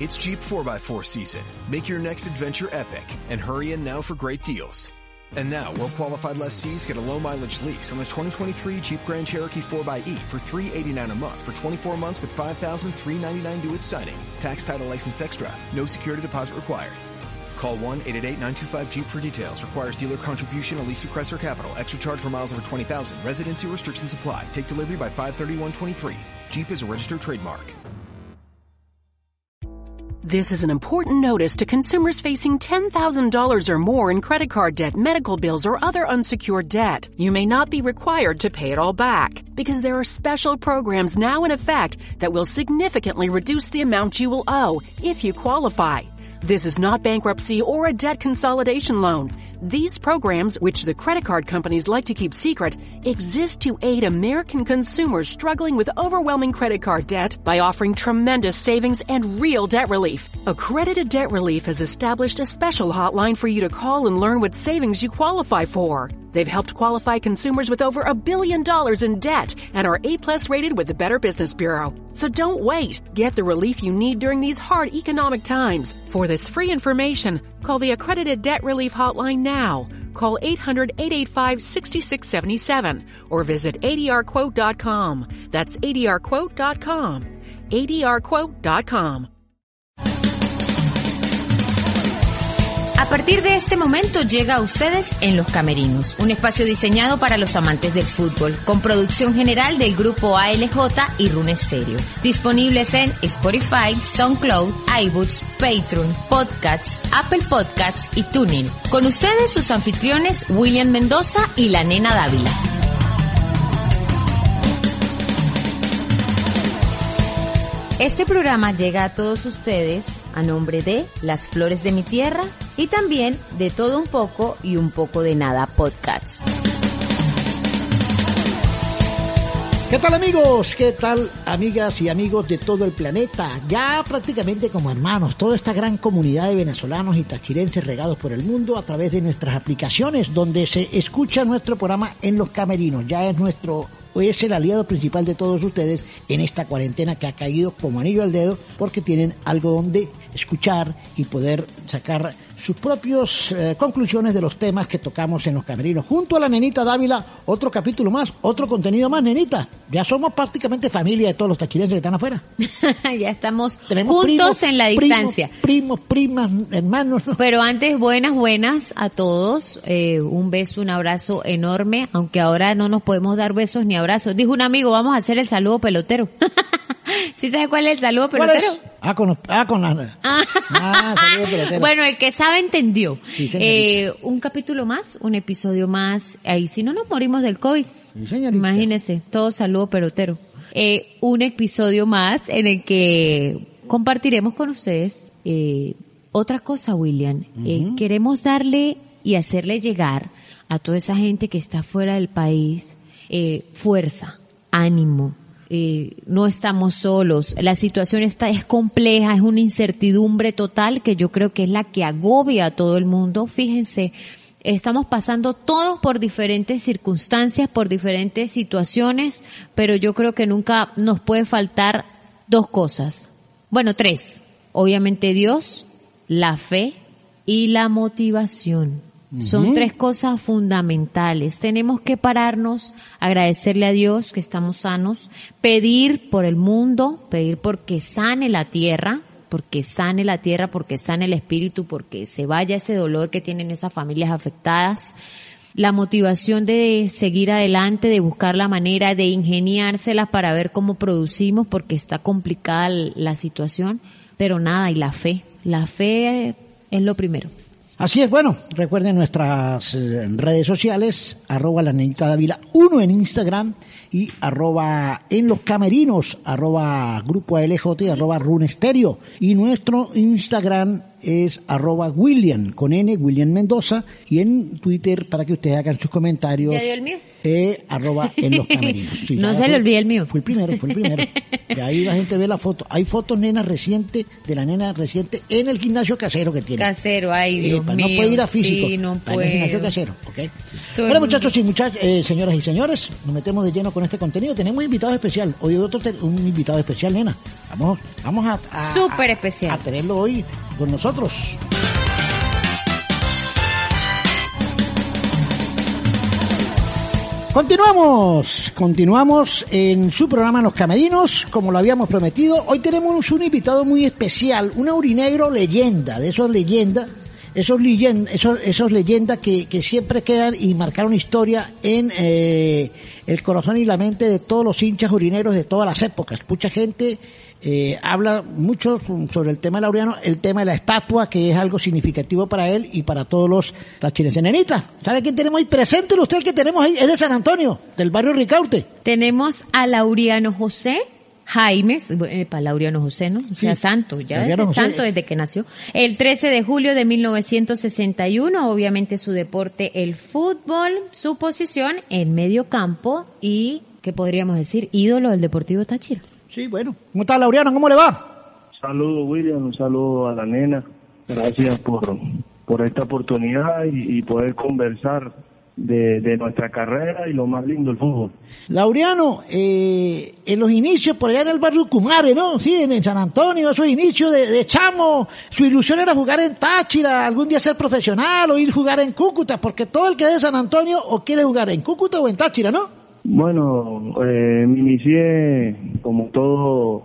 It's Jeep 4x4 season. Make your next adventure epic and hurry in now for great deals. And now, well-qualified lessees get a low-mileage lease on the 2023 Jeep Grand Cherokee 4xE for 389 a month for 24 months with $5,399 due at signing. Tax title license extra. No security deposit required. Call 1-888-925-JEEP for details. Requires dealer contribution, a lease through Chrysler Capital. Extra charge for miles over 20,000. Residency restrictions apply. Take delivery by 531.23. Jeep is a registered trademark. This is an important notice to consumers facing $10,000 or more in credit card debt, medical bills, or other unsecured debt. You may not be required to pay it all back because there are special programs now in effect that will significantly reduce the amount you will owe if you qualify. This is not bankruptcy or a debt consolidation loan. These programs, which the credit card companies like to keep secret, exist to aid American consumers struggling with overwhelming credit card debt by offering tremendous savings and real debt relief. Accredited Debt Relief has established a special hotline for you to call and learn what savings you qualify for. They've helped qualify consumers with over a billion dollars in debt and are A plus rated with the Better Business Bureau. So don't wait. Get the relief you need during these hard economic times. For this free information, call the Accredited Debt Relief Hotline now. Call 800-885-6677 or visit adrquote.com. That's adrquote.com. adrquote.com. A partir de este momento llega a ustedes en Los Camerinos, un espacio diseñado para los amantes del fútbol, con producción general del grupo ALJ y Rune Stereo. Disponibles en Spotify, SoundCloud, iBooks, Patreon, Podcasts, Apple Podcasts y TuneIn. Con ustedes sus anfitriones William Mendoza y la nena Dávila. Este programa llega a todos ustedes a nombre de Las Flores de mi Tierra y también de Todo un poco y un poco de nada podcast. ¿Qué tal amigos? ¿Qué tal amigas y amigos de todo el planeta? Ya prácticamente como hermanos, toda esta gran comunidad de venezolanos y tachirenses regados por el mundo a través de nuestras aplicaciones donde se escucha nuestro programa en los camerinos. Ya es nuestro es el aliado principal de todos ustedes en esta cuarentena que ha caído como anillo al dedo porque tienen algo donde escuchar y poder sacar sus propias eh, conclusiones de los temas que tocamos en los camerinos. Junto a la nenita Dávila, otro capítulo más, otro contenido más, nenita. Ya somos prácticamente familia de todos los taquirenses que están afuera. ya estamos juntos en la distancia. Primos, primas, hermanos. Pero antes, buenas, buenas a todos. Eh, un beso, un abrazo enorme, aunque ahora no nos podemos dar besos ni abrazos. Dijo un amigo, vamos a hacer el saludo pelotero. ¿Sí sabe cuál es el saludo pelotero? Ah, con, ah, con la... Ah. ah bueno, el que sabe entendió. eh, un capítulo más, un episodio más. Ahí si no nos morimos del COVID. Sí, Imagínese, todo saludo pelotero. Eh, un episodio más en el que compartiremos con ustedes eh, otra cosa, William. Eh, queremos darle y hacerle llegar a toda esa gente que está fuera del país eh, fuerza, ánimo, eh, no estamos solos. La situación está, es compleja, es una incertidumbre total que yo creo que es la que agobia a todo el mundo. Fíjense, estamos pasando todos por diferentes circunstancias, por diferentes situaciones, pero yo creo que nunca nos puede faltar dos cosas. Bueno, tres. Obviamente Dios, la fe y la motivación. Son tres cosas fundamentales. Tenemos que pararnos, agradecerle a Dios que estamos sanos, pedir por el mundo, pedir porque sane la tierra, porque sane la tierra, porque sane el espíritu, porque se vaya ese dolor que tienen esas familias afectadas. La motivación de seguir adelante, de buscar la manera de ingeniárselas para ver cómo producimos, porque está complicada la situación. Pero nada, y la fe. La fe es lo primero. Así es, bueno, recuerden nuestras eh, redes sociales, arroba la nenita Dávila 1 en Instagram y arroba en los camerinos, arroba grupo ALJ arroba runesterio. Y nuestro Instagram es arroba William, con N, William Mendoza, y en Twitter para que ustedes hagan sus comentarios. ¿Ya dio el mío? eh, arroba en los camerinos. Sí, No se le olvide el mío. Fue el primero, fue el primero. Y ahí la gente ve la foto. Hay fotos, nena, reciente, de la nena reciente en el gimnasio casero que tiene. Casero, ay Dios Epa, mío. no puede ir a físico. Sí, no va en el gimnasio puedo. casero, ¿ok? Todo bueno, muchachos y muchachas, eh, señoras y señores, nos metemos de lleno con este contenido. Tenemos un invitado especial. Hoy otro un invitado especial, nena. Vamos, vamos a, a- Súper especial. a tenerlo hoy con nosotros. Continuamos, continuamos en su programa Los Camerinos, como lo habíamos prometido. Hoy tenemos un invitado muy especial, un aurinegro leyenda, de esos leyendas, esos leyendas, esos, esos leyendas que, que siempre quedan y marcaron historia en eh, el corazón y la mente de todos los hinchas aurinegros de todas las épocas. Mucha gente eh, habla mucho sobre el tema laureano, el tema de la estatua, que es algo significativo para él y para todos los tachirenses. Nenita, ¿sabe quién tenemos ahí? Preséntelo usted, el que tenemos ahí, es de San Antonio, del barrio Ricaurte. Tenemos a Lauriano José Jaimes, eh, para Lauriano José, ¿no? O sea, Sí. santo, ya José. santo desde que nació. El 13 de julio de 1961, obviamente su deporte, el fútbol, su posición en medio campo y, ¿qué podríamos decir? Ídolo del Deportivo Táchira. Sí, bueno. ¿Cómo está Laureano? ¿Cómo le va? Saludos William, un saludo a la nena. Gracias por, por esta oportunidad y, y poder conversar de, de nuestra carrera y lo más lindo el fútbol. Laureano, eh, en los inicios por allá en el barrio Cumare, ¿no? Sí, en, San Antonio, esos inicios de, de chamo, su ilusión era jugar en Táchira, algún día ser profesional o ir a jugar en Cúcuta, porque todo el que es de San Antonio o quiere jugar en Cúcuta o en Táchira, ¿no? Bueno, eh, me inicié como todo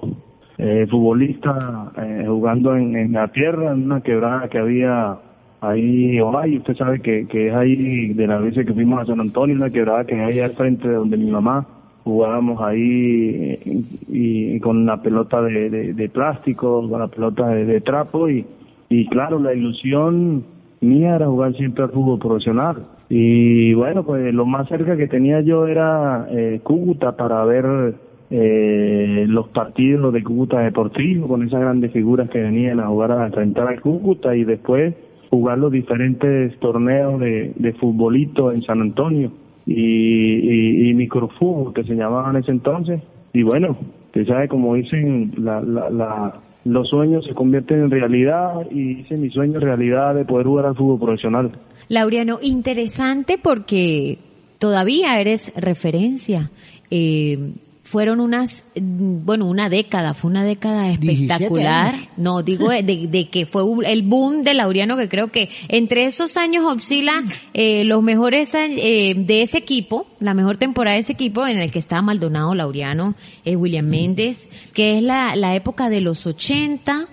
eh, futbolista eh, jugando en, en la tierra, en una quebrada que había ahí, Ovalle, usted sabe que, que es ahí de las veces que fuimos a San Antonio, una quebrada que hay al frente de donde mi mamá jugábamos ahí eh, y, con la pelota de, plástico, con la pelota de, de trapo y, y claro, la ilusión mía era jugar siempre al fútbol profesional. Y bueno, pues lo más cerca que tenía yo era eh, Cúcuta para ver eh, los partidos de Cúcuta Deportivo con esas grandes figuras que venían a jugar a enfrentar al Cúcuta y después jugar los diferentes torneos de, de futbolito en San Antonio y, y, y microfútbol que se llamaban en ese entonces. Y bueno, usted sabe, como dicen, la, la, la, los sueños se convierten en realidad y hice mi sueño realidad de poder jugar al fútbol profesional. Laureano, interesante porque todavía eres referencia. Eh, fueron unas, mm, bueno, una década, fue una década 17 espectacular. No, digo de, de que fue el boom de Laureano, que creo que entre esos años oscila eh, los mejores eh, de ese equipo, la mejor temporada de ese equipo en el que estaba Maldonado, Laureano, eh, William Méndez, que es la, la época de los 80,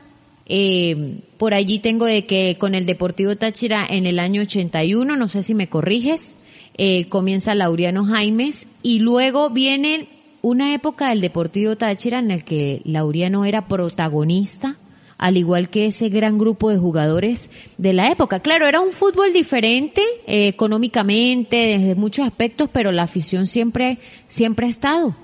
eh, por allí tengo de que con el Deportivo Táchira en el año 81, no sé si me corriges, eh, comienza Laureano Jaimes y luego viene una época del Deportivo Táchira en el que Laureano era protagonista, al igual que ese gran grupo de jugadores de la época. Claro, era un fútbol diferente eh, económicamente, desde muchos aspectos, pero la afición siempre, siempre ha estado.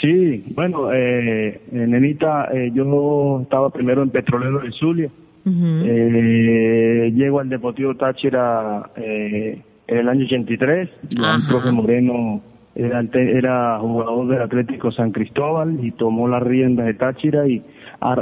Sí, bueno, eh, eh, nenita, eh, yo estaba primero en Petrolero de Zulia. Eh, llego al Deportivo Táchira eh, en el año 83. Ya el Ajá. profe Moreno era, jugador del Atlético San Cristóbal y tomó las riendas de Táchira y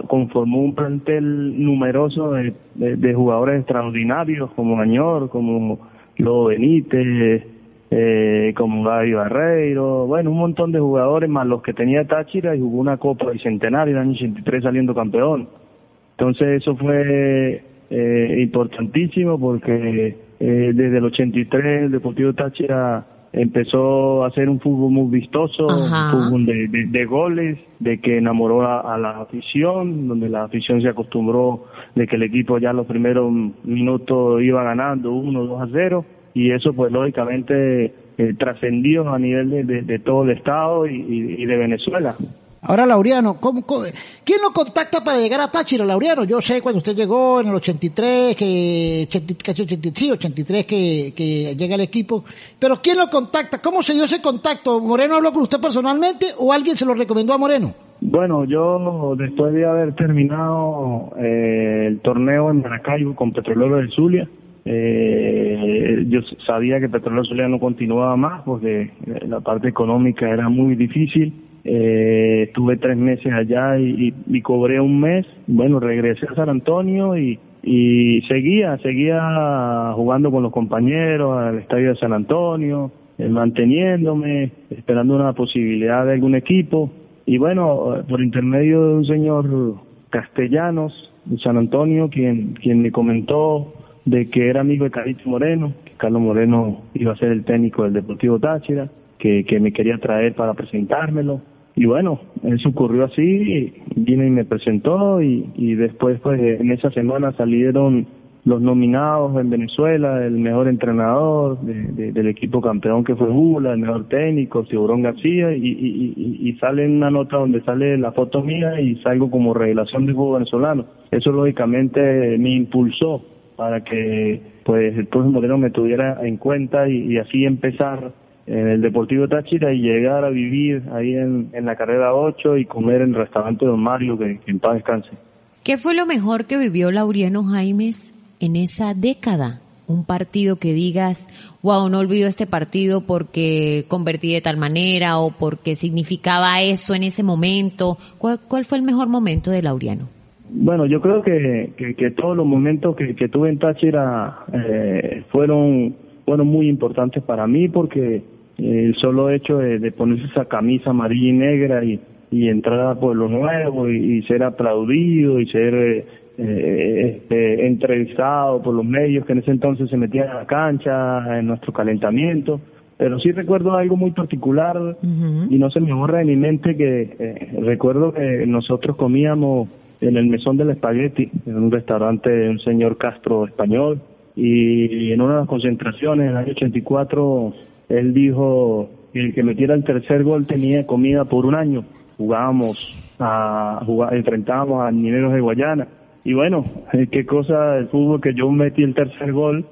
conformó un plantel numeroso de jugadores extraordinarios como Añor, como Lobo Benítez, eh, como Gaby Barreiro, bueno, un montón de jugadores más los que tenía Táchira y jugó una Copa Bicentenario en el año 83 saliendo campeón. Entonces eso fue eh, importantísimo porque eh, desde el 83 el Deportivo Táchira empezó a hacer un fútbol muy vistoso, Ajá. un fútbol de, de- de goles, de que enamoró a, a la afición, donde la afición se acostumbró de que el equipo ya los primeros minutos iba ganando 1, 2 a 0 y eso pues lógicamente eh, trascendió a nivel de, de- de todo el estado y- y- y de Venezuela. Ahora, Laureano, ¿cómo, cómo- quién lo contacta para llegar a Táchira, Laureano? Yo sé cuando usted llegó en el 83, que, 80 casi 80, sí, 83 que, que llega el equipo, pero ¿quién lo contacta? ¿Cómo se dio ese contacto? ¿Moreno habló con usted personalmente o alguien se lo recomendó a Moreno? Bueno, yo después de haber terminado eh, el torneo en Maracaibo con Petrolero del Zulia, Eh, yo sabía que Petróleo Zulia no continuaba más porque la parte económica era muy difícil. Eh, estuve tres meses allá y, cobré un mes. Bueno, regresé a San Antonio y, y seguía, seguía jugando con los compañeros al estadio de San Antonio, eh, manteniéndome, esperando una posibilidad de algún equipo. Y bueno, por intermedio de un señor Castellanos de San Antonio, quien, quien me comentó de que era amigo de Carlos Moreno, que Carlos Moreno iba a ser el técnico del Deportivo Táchira, que, que me quería traer para presentármelo. Y bueno, eso ocurrió así, vino y me presentó y, después pues en esa semana salieron los nominados en Venezuela, el mejor entrenador del equipo campeón que fue Bula, el mejor técnico, Tiburón García, y, y, sale una nota donde sale la foto mía y salgo como revelación del fútbol venezolano. Eso lógicamente me impulsó para que pues el próximo Moreno me tuviera en cuenta y, así empezar en el Deportivo Táchira y llegar a vivir ahí en, la carrera 8 y comer en el restaurante Don Mario, que, que en paz descanse. ¿Qué fue lo mejor que vivió Lauriano Jaimes en esa década? Un partido que digas, wow, no olvido este partido porque convertí de tal manera o porque significaba eso en ese momento. ¿Cuál, cuál fue el mejor momento de Laureano? Bueno, yo creo que, que, todos los momentos que, que tuve en Táchira eh, fueron, fueron muy importantes para mí porque el solo hecho de, ponerse esa camisa amarilla y negra y, y entrar a Pueblo Nuevo y, ser aplaudido y ser eh, eh, este, entrevistado por los medios que en ese entonces se metían a la cancha, en nuestro calentamiento. Pero sí recuerdo algo muy particular y no se me borra de mi mente que eh, recuerdo que nosotros comíamos en el mesón del espagueti, en un restaurante de un señor Castro español, y en una de las concentraciones en el año 84 él dijo el que metiera el tercer gol tenía comida por un año. Jugábamos a jugar, enfrentábamos a Mineros de Guayana. Y bueno, eh, qué cosa del fútbol que yo metí el tercer gol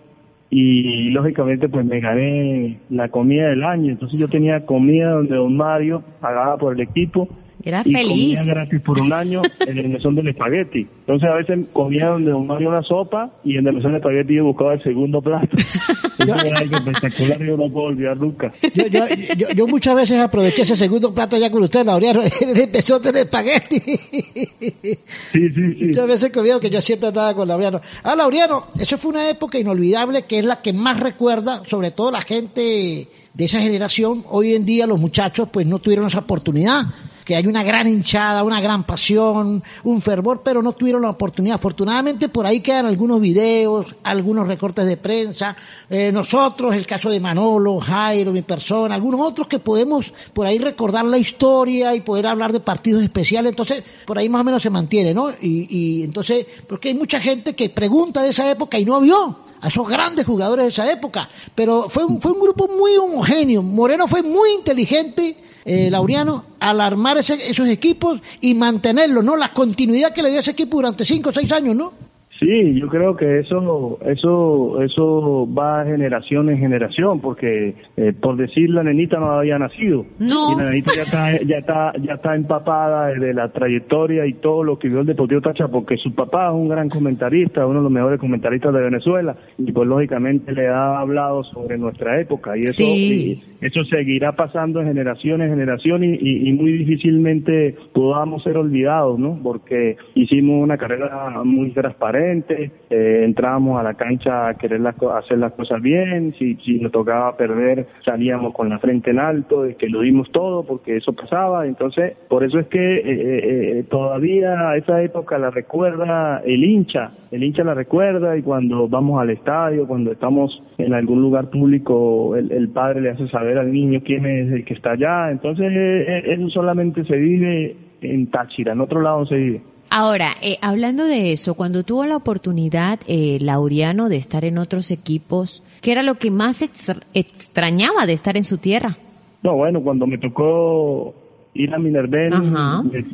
y lógicamente pues me gané la comida del año. Entonces yo tenía comida donde don Mario pagaba por el equipo era y feliz. Comía gratis por un año en el mesón del espagueti. Entonces a veces comía donde un Mario una sopa y en el mesón del espagueti yo buscaba el segundo plato. Eso era algo espectacular y yo no puedo olvidar nunca. Yo, yo, yo, yo, muchas veces aproveché ese segundo plato ya con usted, Laureano, en el mesón del espagueti. Sí, sí, sí. Muchas veces comía que yo siempre estaba con Laureano. Ah, Laureano, eso fue una época inolvidable que es la que más recuerda, sobre todo la gente de esa generación. Hoy en día los muchachos pues no tuvieron esa oportunidad que hay una gran hinchada, una gran pasión, un fervor, pero no tuvieron la oportunidad. Afortunadamente por ahí quedan algunos videos, algunos recortes de prensa, eh, nosotros, el caso de Manolo, Jairo, mi persona, algunos otros que podemos por ahí recordar la historia y poder hablar de partidos especiales, entonces por ahí más o menos se mantiene, ¿no? Y, y entonces, porque hay mucha gente que pregunta de esa época y no vio a esos grandes jugadores de esa época, pero fue un, fue un grupo muy homogéneo. Moreno fue muy inteligente eh, Laureano, al esos equipos y mantenerlo, ¿no? La continuidad que le dio ese equipo durante cinco o seis años, ¿no? Sí, yo creo que eso eso eso va generación en generación, porque eh, por decir la nenita no había nacido no. y la nenita ya está ya está ya está empapada de la trayectoria y todo lo que vio el Deportivo Tacha, porque su papá es un gran comentarista, uno de los mejores comentaristas de Venezuela y pues lógicamente le ha hablado sobre nuestra época y eso eso seguirá pasando en generación en generación y, y muy difícilmente podamos ser olvidados, ¿no? Porque hicimos una carrera muy transparente eh, entrábamos a la cancha a querer hacer las cosas bien, si, si nos tocaba perder salíamos con la frente en alto, es que lo dimos todo porque eso pasaba, entonces por eso es que eh, eh, todavía esa época la recuerda el hincha, el hincha la recuerda y cuando vamos al estadio, cuando estamos en algún lugar público, el, el padre le hace saber al niño quién es el que está allá, entonces eso solamente se vive en Táchira, en otro lado se vive. Ahora, eh, hablando de eso, cuando tuvo la oportunidad, eh, Laureano, de estar en otros equipos, ¿qué era lo que más extrañaba de estar en su tierra? No, bueno, cuando me tocó ir a Minerven,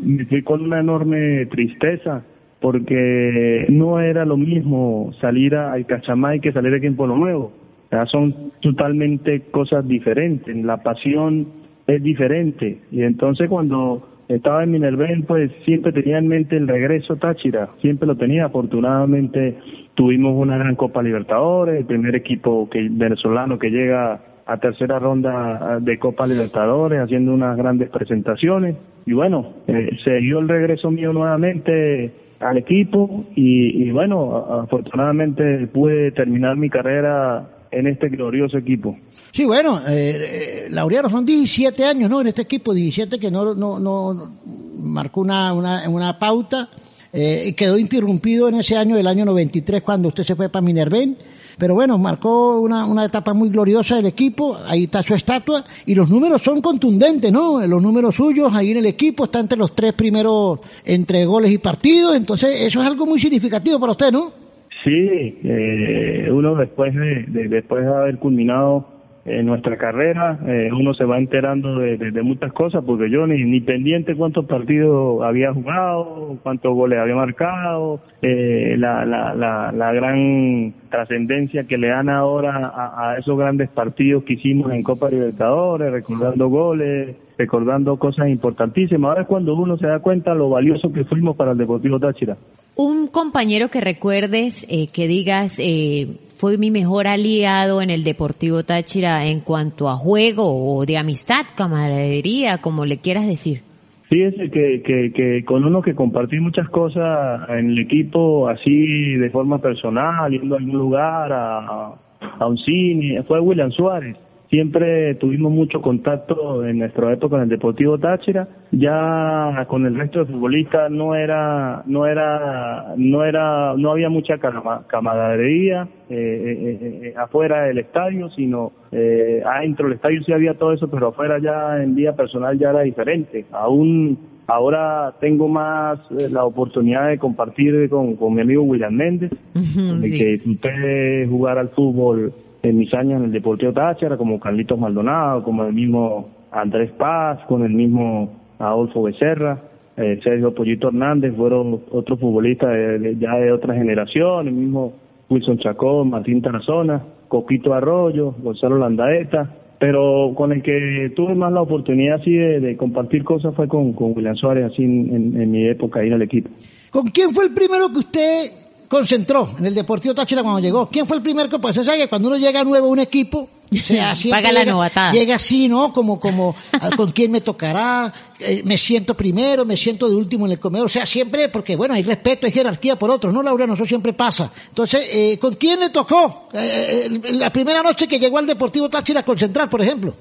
me, fui con una enorme tristeza, porque no era lo mismo salir a, Cachamay que salir aquí en Pueblo Nuevo. O sea, son totalmente cosas diferentes. La pasión es diferente. Y entonces cuando estaba en Minerven, pues siempre tenía en mente el regreso Táchira, siempre lo tenía. Afortunadamente tuvimos una gran Copa Libertadores, el primer equipo que venezolano que llega a tercera ronda de Copa Libertadores, haciendo unas grandes presentaciones. Y bueno, eh, se dio el regreso mío nuevamente al equipo y, y bueno, afortunadamente pude terminar mi carrera en este glorioso equipo. Sí, bueno, eh, eh Laureano, son 17 años, ¿no? En este equipo, 17 que no, no, no marcó una, una, una pauta eh, y quedó interrumpido en ese año, el año 93, cuando usted se fue para Minerven. Pero bueno, marcó una, una etapa muy gloriosa del equipo, ahí está su estatua, y los números son contundentes, ¿no? Los números suyos ahí en el equipo, está entre los tres primeros entre goles y partidos, entonces eso es algo muy significativo para usted, ¿no? Sí, eh, uno después de, de, después de haber culminado en nuestra carrera, eh, uno se va enterando de, de, muchas cosas, porque yo ni, ni pendiente cuántos partidos había jugado, cuántos goles había marcado, eh, la, la, la, la gran trascendencia que le dan ahora a, a, esos grandes partidos que hicimos en Copa Libertadores, recordando goles, recordando cosas importantísimas. Ahora es cuando uno se da cuenta lo valioso que fuimos para el Deportivo Táchira. Un compañero que recuerdes, eh, que digas, eh, fue mi mejor aliado en el Deportivo Táchira en cuanto a juego o de amistad, camaradería, como le quieras decir. Fíjese que, que, que con uno que compartí muchas cosas en el equipo, así de forma personal, yendo a algún lugar, a, a un cine, fue William Suárez siempre tuvimos mucho contacto en nuestra época en el Deportivo Táchira. Ya con el resto de futbolistas no era no era no era no había mucha camaradería eh, eh, eh, afuera del estadio sino eh, adentro del estadio sí había todo eso pero afuera ya en vía personal ya era diferente. Aún ahora tengo más la oportunidad de compartir con, con mi amigo William Méndez de que disfruté jugar al fútbol en mis años en el Deportivo Táchira, como Carlitos Maldonado, como el mismo Andrés Paz, con el mismo Adolfo Becerra, eh, Sergio Pollito Hernández, fueron otros futbolistas ya de otra generación, el mismo Wilson Chacón, Martín Tarazona, Coquito Arroyo, Gonzalo Landaeta, pero con el que tuve más la oportunidad así de, compartir cosas fue con, con William Suárez, así en, en mi época ahí en el equipo. ¿Con quién fue el primero que usted concentró en el Deportivo Táchira cuando llegó. ¿Quién fue el primer que pues que cuando uno llega nuevo a un equipo, sea, Paga la llega, llega así, ¿no? Como, como, ah, con quién me tocará, eh, me siento primero, me siento de último en el comedor, o sea, siempre, porque bueno, hay respeto, hay jerarquía por otros, ¿no, Laura? Eso siempre pasa. Entonces, eh, ¿con quién le tocó eh, la primera noche que llegó al Deportivo Táchira a concentrar, por ejemplo?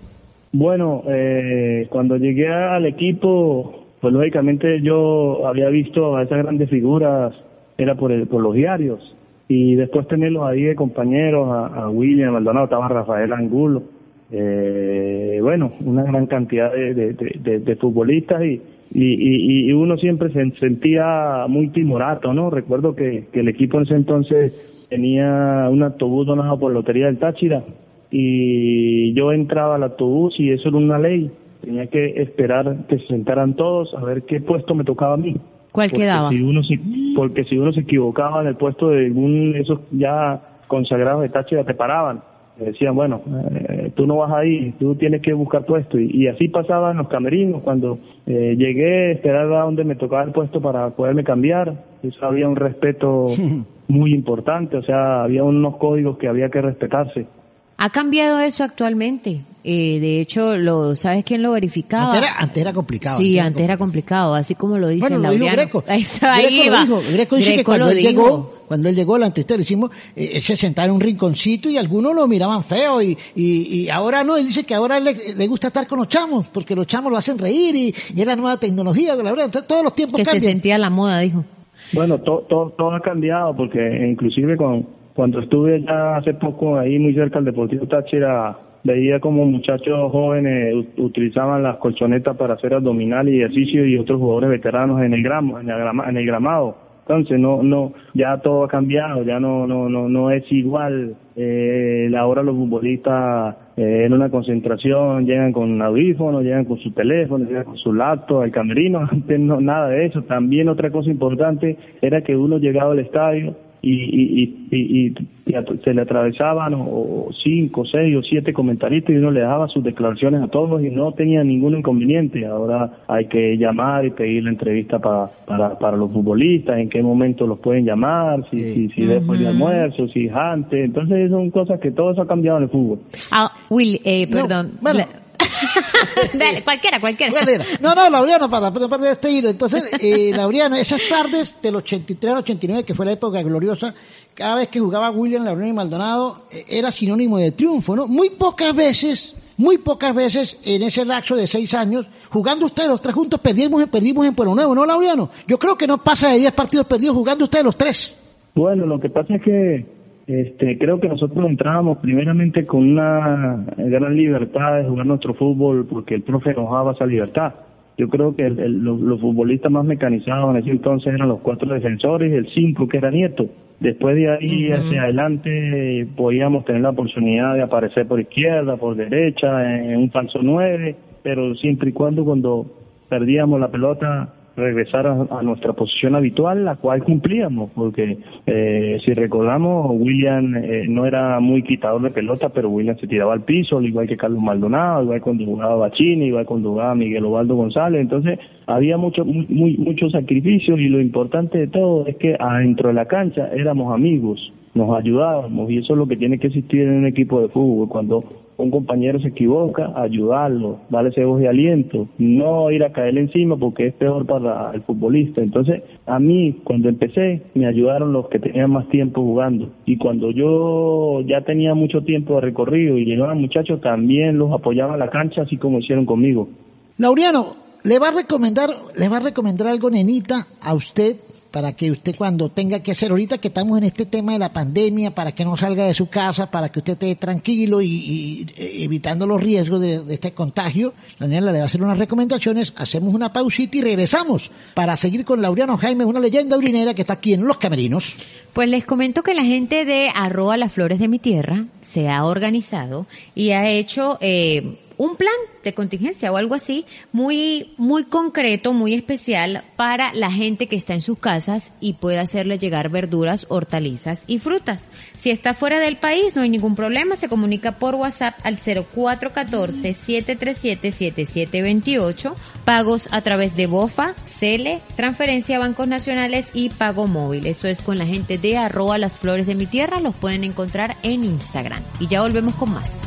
Bueno, cuando llegué al equipo, pues lógicamente yo había visto a esas grandes figuras era por, el, por los diarios. Y después tenerlos ahí de compañeros, a, William Maldonado, estaba Rafael Angulo, eh, bueno, una gran cantidad de, futbolistas y, uno siempre se sentía muy timorato, ¿no? Recuerdo que, que el equipo en ese entonces tenía un autobús donado por Lotería del Táchira y yo entraba al autobús y eso era una ley, tenía que esperar que se sentaran todos a ver qué puesto me tocaba a mí. ¿Cuál quedaba? Si uno porque si uno se equivocaba en el puesto de algún esos ya consagrados de Táchira, te paraban. decían, bueno, eh, tú no vas ahí, tú tienes que buscar puesto. Y, así pasaba en los camerinos. Cuando eh, llegué, esperaba donde me tocaba el puesto para poderme cambiar. Eso había un respeto muy importante, o sea, había unos códigos que había que respetarse. ¿Ha cambiado eso actualmente? Eh, de hecho, lo, ¿sabes quién lo verificaba? Antes era, complicado. Sí, antes era complicado, así como lo dice bueno, lo dijo Greco. Ahí Greco, lo dijo. Greco dice que cuando él llegó, cuando él llegó, la entrevista le hicimos, eh, se sentaba en un rinconcito y algunos lo miraban feo y, y, y ahora no, él dice que ahora le, le, gusta estar con los chamos, porque los chamos lo hacen reír y, y es la nueva tecnología, la verdad, entonces, todos los tiempos que cambian. se sentía la moda, dijo. Bueno, todo, todo, todo ha cambiado porque inclusive con cuando estuve ya hace poco ahí muy cerca del Deportivo Táchira, veía como muchachos jóvenes utilizaban las colchonetas para hacer abdominal y ejercicio y otros jugadores veteranos en el gramo, en el, grama, en el gramado. Entonces no, no, ya todo ha cambiado, ya no, no, no, no es igual. Eh, ahora los futbolistas eh, en una concentración llegan con audífonos, llegan con su teléfono, llegan con su laptop al camerino. Antes no nada de eso. También otra cosa importante era que uno llegaba al estadio y, y, y, se le atravesaban o, cinco, seis o siete comentaristas y uno le daba sus declaraciones a todos y no tenía ningún inconveniente. Ahora hay que llamar y pedir la entrevista para, para, para los futbolistas, en qué momento los pueden llamar, si, si, si después de almuerzo, si es antes. Entonces son cosas que todo eso ha cambiado en el fútbol. Ah, Will, eh, perdón. Dale, cualquiera, cualquiera. No, no, Laureano, para, para perder este hilo. Entonces, eh, Laureano, esas tardes del 83 al 89, que fue la época gloriosa, cada vez que jugaba William Laureano y Maldonado, eh, era sinónimo de triunfo, ¿no? Muy pocas veces, muy pocas veces en ese lapso de seis años, jugando ustedes los tres juntos, perdimos, perdimos en Pueblo Nuevo, ¿no, Laureano? Yo creo que no pasa de 10 partidos perdidos jugando ustedes los tres. Bueno, lo que pasa es que este, creo que nosotros entrábamos primeramente con una gran libertad de jugar nuestro fútbol porque el profe nos daba esa libertad. Yo creo que los, futbolistas más mecanizados en ese entonces eran los cuatro defensores y el cinco que era Nieto. Después de ahí hacia adelante podíamos tener la oportunidad de aparecer por izquierda, por derecha, en un falso nueve, pero siempre y cuando cuando perdíamos la pelota regresar a, nuestra posición habitual, la cual cumplíamos, porque eh, si recordamos, William eh, no era muy quitador de pelota, pero William se tiraba al piso, igual que Carlos Maldonado, igual cuando jugaba Bachini, igual cuando jugaba Miguel Ovaldo González, entonces había mucho, muy, muchos sacrificios y lo importante de todo es que adentro de la cancha éramos amigos, nos ayudábamos y eso es lo que tiene que existir en un equipo de fútbol, cuando un compañero se equivoca, ayudarlo, darle ese voz de aliento, no ir a caerle encima porque es peor para el futbolista. Entonces, a mí, cuando empecé, me ayudaron los que tenían más tiempo jugando. Y cuando yo ya tenía mucho tiempo de recorrido y llegaban muchachos, también los apoyaba en la cancha, así como hicieron conmigo. Laureano, ¿le va a recomendar, le va a recomendar algo, nenita, a usted para que usted cuando tenga que hacer, ahorita que estamos en este tema de la pandemia, para que no salga de su casa, para que usted esté tranquilo y, evitando los riesgos de, este contagio, Daniela le va a hacer unas recomendaciones, hacemos una pausita y regresamos para seguir con Laureano Jaime, una leyenda urinera que está aquí en Los Camerinos. Pues les comento que la gente de arroba las flores de mi tierra se ha organizado y ha hecho eh, un plan de contingencia o algo así muy muy concreto, muy especial para la gente que está en sus casas y puede hacerle llegar verduras, hortalizas y frutas. Si está fuera del país no hay ningún problema, se comunica por WhatsApp al 0414-737-7728, pagos a través de BOFA, CELE, transferencia a bancos nacionales y pago móvil. Eso es con la gente de arroba las flores de mi tierra, los pueden encontrar en Instagram. Y ya volvemos con más.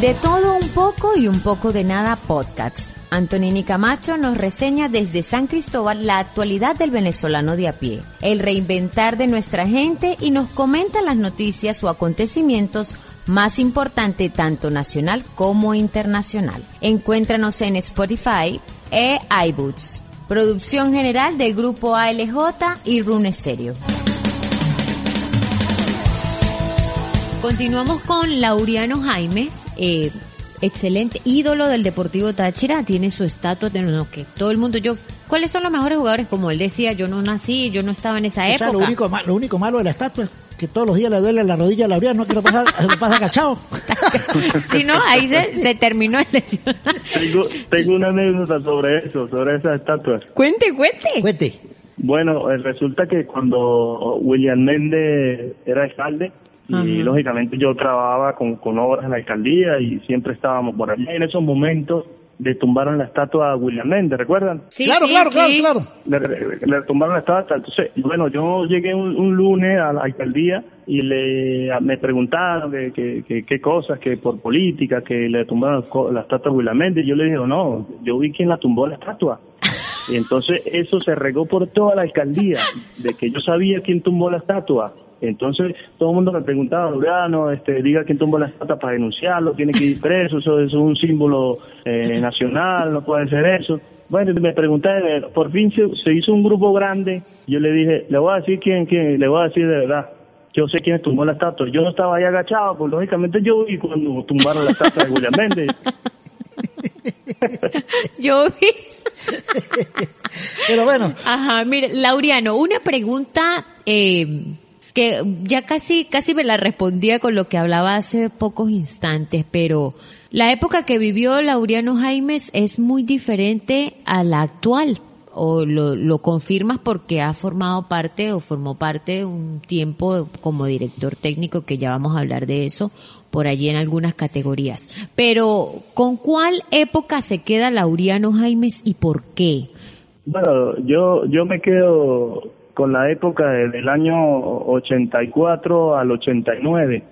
De todo un poco y un poco de nada podcast. Antonini Camacho nos reseña desde San Cristóbal la actualidad del venezolano de a pie, el reinventar de nuestra gente y nos comenta las noticias o acontecimientos más importantes tanto nacional como internacional. Encuéntranos en Spotify e iBoots. Producción general del grupo ALJ y Rune Stereo. Continuamos con Lauriano Jaimes, eh, excelente ídolo del Deportivo Táchira, tiene su estatua, de lo que todo el mundo, yo, ¿cuáles son los mejores jugadores? Como él decía, yo no nací, yo no estaba en esa época. lo, único, lo único malo de la estatua que todos los días le duele la rodilla a Laureano, no quiero pasar, se pasa agachado. si no, ahí se, terminó el lesión. tengo, tengo una anécdota sobre eso, sobre esa estatua. Cuente, cuente. Cuente. Bueno, eh, resulta que cuando William Méndez era alcalde, y lógicamente yo trabajaba con, con obras en la alcaldía y siempre estábamos por allá. En esos momentos le tumbaron la estatua a William Méndez, ¿recuerdan? Sí, claro, claro, claro, Le, tumbaron la estatua. Entonces, bueno, yo llegué un, lunes a la alcaldía y le me preguntaron qué que, que, cosas, que por política, que le tumbaron la estatua a William Méndez. Yo le dije, no, yo vi quién la tumbó la estatua. Y entonces eso se regó por toda la alcaldía, de que yo sabía quién tumbó la estatua entonces todo el mundo me preguntaba, Luriano, este, diga quién tumbó la estatua para denunciarlo, tiene que ir preso, eso, es un símbolo eh, nacional, no puede ser eso. Bueno, me pregunté, por fin se, hizo un grupo grande, yo le dije, le voy a decir quién, quién, le voy a decir de verdad, yo sé quién tumbó la estatua, yo no estaba ahí agachado, pues lógicamente yo vi cuando tumbaron la estatua de William Méndez. yo vi. Pero bueno. Ajá, mire, Lauriano, una pregunta eh, que ya casi, casi me la respondía con lo que hablaba hace pocos instantes, pero la época que vivió Laureano Jaimes es muy diferente a la actual. o lo, lo confirmas porque has formado parte o formó parte un tiempo como director técnico, que ya vamos a hablar de eso, por allí en algunas categorías. Pero, ¿con cuál época se queda Lauriano Jaimes y por qué? Bueno, yo, yo me quedo con la época del año 84 al 89.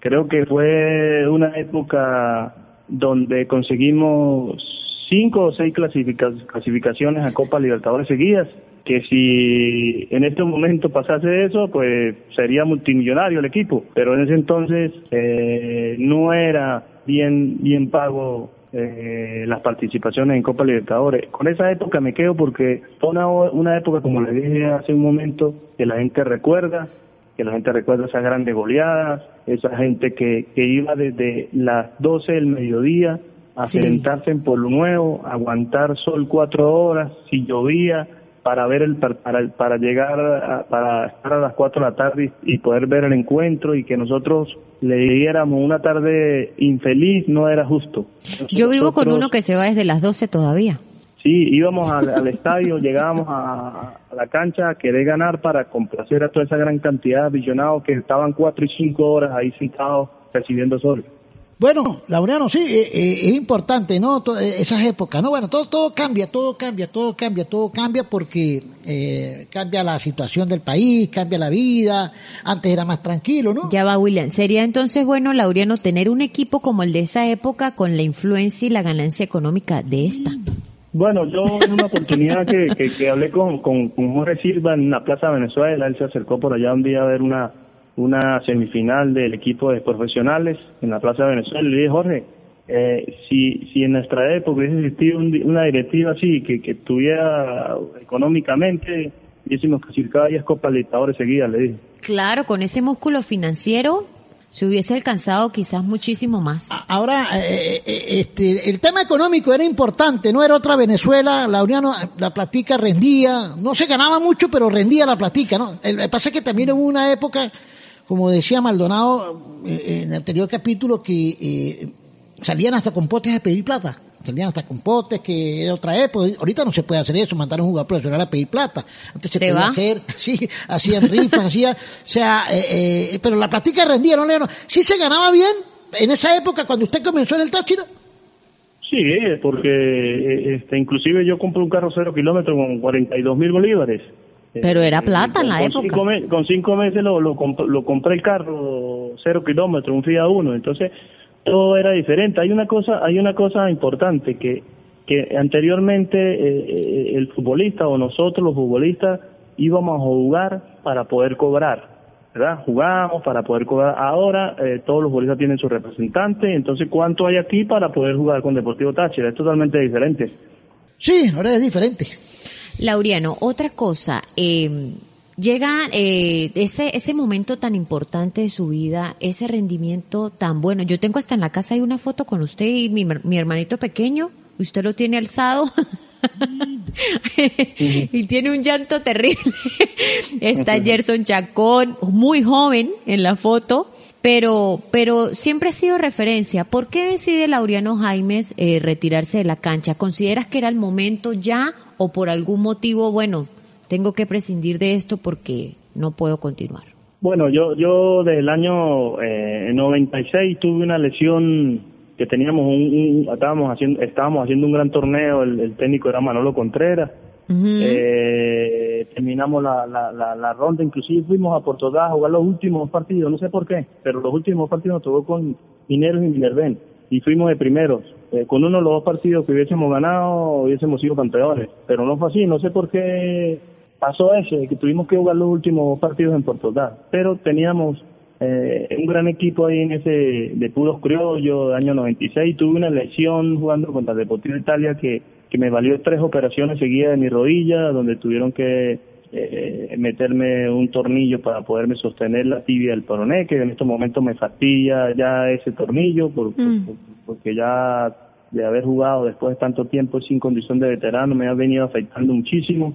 Creo que fue una época donde conseguimos cinco o seis clasificaciones a Copa Libertadores seguidas, que si en este momento pasase eso, pues sería multimillonario el equipo, pero en ese entonces eh, no era bien, bien pago eh, las participaciones en Copa Libertadores. Con esa época me quedo porque fue una, una época, como le dije hace un momento, que la gente recuerda, que la gente recuerda esas grandes goleadas, esa gente que, que iba desde las 12 del mediodía a sentarse en Polo Nuevo, aguantar sol cuatro horas, si llovía, para ver el para, para llegar para estar a las cuatro de la tarde y, poder ver el encuentro y que nosotros le diéramos una tarde infeliz no era justo. Yo vivo con uno que se va desde las 12 todavía. Sí, íbamos al, estadio, llegábamos a, la cancha a querer ganar para complacer a toda esa gran cantidad de aficionados que estaban cuatro y cinco horas ahí sentados recibiendo sol. Bueno, Laureano, sí, eh, eh, es importante, ¿no? Eh, esas épocas, ¿no? Bueno, todo, todo cambia, todo cambia, todo cambia, todo cambia porque cambia la situación del país, cambia la vida, antes era más tranquilo, ¿no? Ya va, William. Sería entonces bueno, Laureano, tener un equipo como el de esa época con la influencia y la ganancia económica de esta. Bueno, yo en una oportunidad que, que, hablé con, con, con Jorge Silva en la Plaza Venezuela, él se acercó por allá un día a ver una una semifinal del equipo de profesionales en la Plaza de Venezuela. Le dije, Jorge, eh, si, si en nuestra época hubiese existido una directiva así, que, que tuviera económicamente, hubiésemos que cada 10 Copas Libertadores seguidas, le dije. Claro, con ese músculo financiero se hubiese alcanzado quizás muchísimo más. Ahora, eh, eh, este, el tema económico era importante, no era otra Venezuela, la Unión, la platica rendía, no se ganaba mucho, pero rendía la platica, ¿no? El, que pasa es que también hubo una época como decía Maldonado eh, en el anterior capítulo, que eh, salían hasta con potes a pedir plata. Salían hasta con potes, que era otra época. Ahorita no se puede hacer eso, mandar a un jugador profesional a pedir plata. Antes se, podía hacer, sí, hacían rifas, hacía, o sea, eh, pero la práctica rendía, ¿no? Sí se ganaba bien en esa época cuando usted comenzó en el Táchira. Sí, porque este, inclusive yo compré un carro cero kilómetros con 42 mil bolívares. Pero era plata en la época. con cinco meses lo, lo, compré el carro cero kilómetros, un Fiat Uno. Entonces todo era diferente. Hay una cosa, hay una cosa importante que que anteriormente eh, eh, el futbolista o nosotros los futbolistas íbamos a jugar para poder cobrar, ¿verdad? Jugábamos para poder cobrar. Ahora eh, todos los futbolistas tienen su representante, entonces ¿cuánto hay aquí para poder jugar con Deportivo Táchira? Es totalmente diferente. Sí, ahora es diferente. Lauriano, otra cosa, eh, llega eh, ese, ese momento tan importante de su vida, ese rendimiento tan bueno. Yo tengo hasta en la casa hay una foto con usted y mi, mi hermanito pequeño, usted lo tiene alzado. y tiene un llanto terrible. Está Gerson Chacón, muy joven en la foto, pero, pero siempre ha sido referencia. ¿Por qué decide Lauriano Jaimes eh, retirarse de la cancha? ¿Consideras que era el momento ya o por algún motivo, bueno, tengo que prescindir de esto porque no puedo continuar? Bueno, yo, yo desde el año eh, 96 tuve una lesión que teníamos un, estábamos haciendo estábamos haciendo un gran torneo el, técnico era Manolo Contreras. Eh, terminamos la, la, la, ronda inclusive fuimos a Puerto a jugar los últimos partidos no sé por qué pero los últimos partidos nos tocó con Mineros y Minerven y fuimos de primeros. Eh, con uno de los dos partidos que hubiésemos ganado, hubiésemos sido campeones. Pero no fue así, no sé por qué pasó eso, que tuvimos que jugar los últimos partidos en Portugal. Pero teníamos eh, un gran equipo ahí en ese de puros criollos, de año 96. Tuve una lesión jugando contra el Deportivo Italia que, que me valió tres operaciones seguidas de mi rodilla, donde tuvieron que eh, meterme un tornillo para poderme sostener la tibia del peroné, que en estos momentos me fastidia ya ese tornillo, mm. porque ya de haber jugado después de tanto tiempo sin condición de veterano me ha venido afectando muchísimo.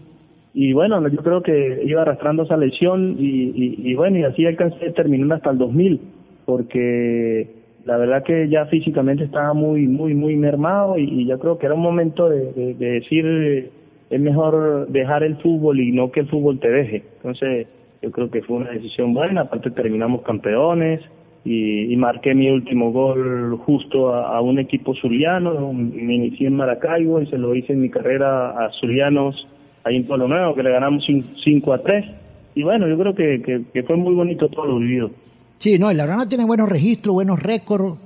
Y bueno, yo creo que iba arrastrando esa lesión y, y, bueno, y así alcancé terminar hasta el 2000, porque la verdad que ya físicamente estaba muy, muy, muy mermado y, ya creo que era un momento de, de decir es mejor dejar el fútbol y no que el fútbol te deje. Entonces, yo creo que fue una decisión buena, aparte terminamos campeones y, marqué mi último gol justo a, un equipo zuliano, me inicié en Maracaibo y se lo hice en mi carrera a zulianos ahí en Pueblo Nuevo, que le ganamos 5 a 3 y bueno, yo creo que, que, fue muy bonito todo lo vivido. Sí, no, el Laurana tiene buenos registros, buenos récords,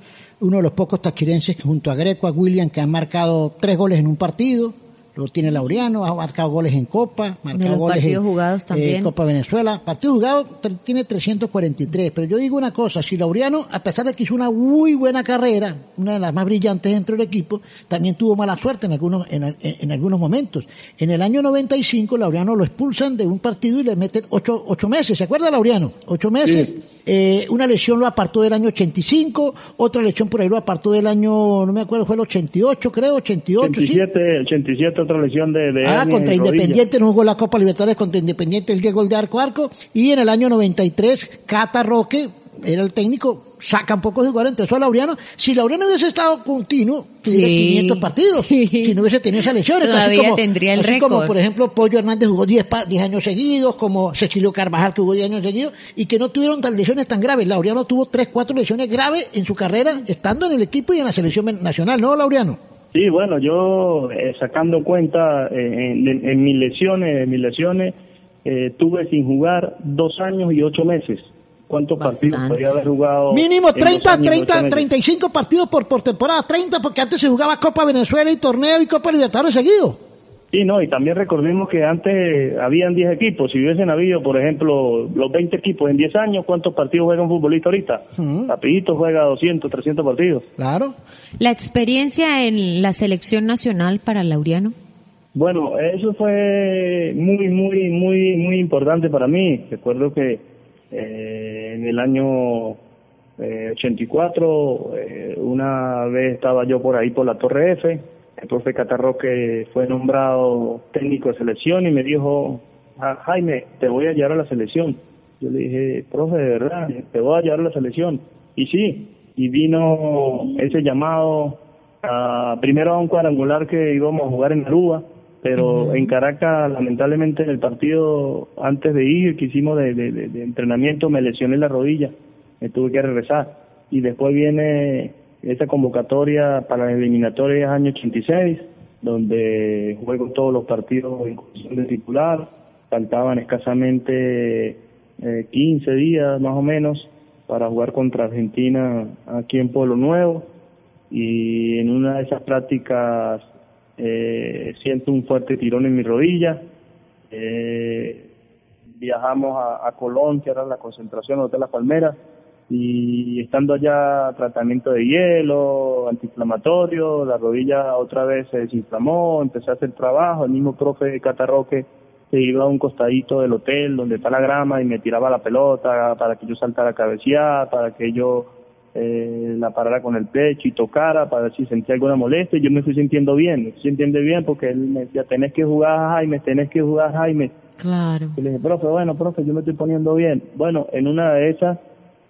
uno de los pocos tachirenses junto a Greco, a William, que han marcado tres goles en un partido, lo tiene Laureano, ha marcado goles en Copa, marcado goles partidos en jugados también. Copa Venezuela. Partidos jugados tiene 343, pero yo digo una cosa, si Laureano, a pesar de que hizo una muy buena carrera, una de las más brillantes dentro del equipo, también tuvo mala suerte en algunos, en, algunos momentos. En el año 95, Laureano lo expulsan de un partido y le meten ocho, ocho meses, ¿se acuerda Laureano? Ocho meses. Eh, una lesión lo apartó del año 85, otra lesión por ahí lo apartó del año, no me acuerdo, fue el 88, creo, 88. 87, 87 otra lesión de... de ah, contra Independiente, no jugó la Copa Libertadores contra Independiente, el Diego de arco arco, y en el año 93, Cata Roque, era el técnico, saca un poco de jugadores, entre eso a Laureano. Si Laureano hubiese estado continuo, tuviera 500 partidos. Si no hubiese tenido esas lesiones. Todavía tendría el así como, por ejemplo, Pollo Hernández jugó 10, 10 años seguidos, como Cecilio Carvajal que jugó 10 años seguidos, y que no tuvieron tan lesiones tan graves. Laureano tuvo 3, 4 lesiones graves en su carrera, estando en el equipo y en la selección nacional, ¿no, Laureano? Sí, bueno, yo eh, sacando cuenta eh, en, mis lesiones, mis lesiones, eh, tuve sin jugar dos años y ocho meses. ¿Cuántos partidos podría haber jugado? Mínimo 30, 30, 35 partidos por, por temporada, 30 porque antes se jugaba Copa Venezuela y torneo y Copa Libertadores seguido. Sí, no, y también recordemos que antes habían 10 equipos. Si hubiesen habido, por ejemplo, los 20 equipos en 10 años, ¿cuántos partidos juega un futbolista ahorita? Rapidito juega 200, 300 partidos. Claro. ¿La experiencia en la selección nacional para Laureano? Bueno, eso fue muy, muy, muy, muy importante para mí. Recuerdo que eh, en el año 84, eh, eh, una vez estaba yo por ahí por la Torre F, el profe Catarroque fue nombrado técnico de selección y me dijo, Jaime, te voy a llevar a la selección. Yo le dije, profe, de verdad, te voy a llevar a la selección. Y sí, y vino ese llamado a, primero a un cuadrangular que íbamos a jugar en Aruba, pero en Caracas, lamentablemente, en el partido antes de ir, que hicimos de, de, entrenamiento, me lesioné la rodilla, me tuve que regresar. Y después viene esa convocatoria para la eliminatoria año 86, donde juego todos los partidos en condición de titular, faltaban escasamente eh, 15 días más o menos para jugar contra Argentina aquí en Pueblo Nuevo. Y en una de esas prácticas eh, siento un fuerte tirón en mi rodilla. Eh, viajamos a, Colón, que era la concentración de Hotel Palmeras, y estando allá tratamiento de hielo, antiinflamatorio, la rodilla otra vez se desinflamó, empecé a hacer trabajo, el mismo profe Catarroque se iba a un costadito del hotel donde está la grama y me tiraba la pelota para que yo saltara a cabecear, para que yo eh, la parara con el pecho y tocara para ver si sentía alguna molestia. Yo me fui sintiendo bien, me fui sintiendo bien porque él me decía, tenés que jugar Jaime, tenés que jugar Jaime. Claro. Y le dije, profe, bueno, profe, yo me estoy poniendo bien. Bueno, en una de esas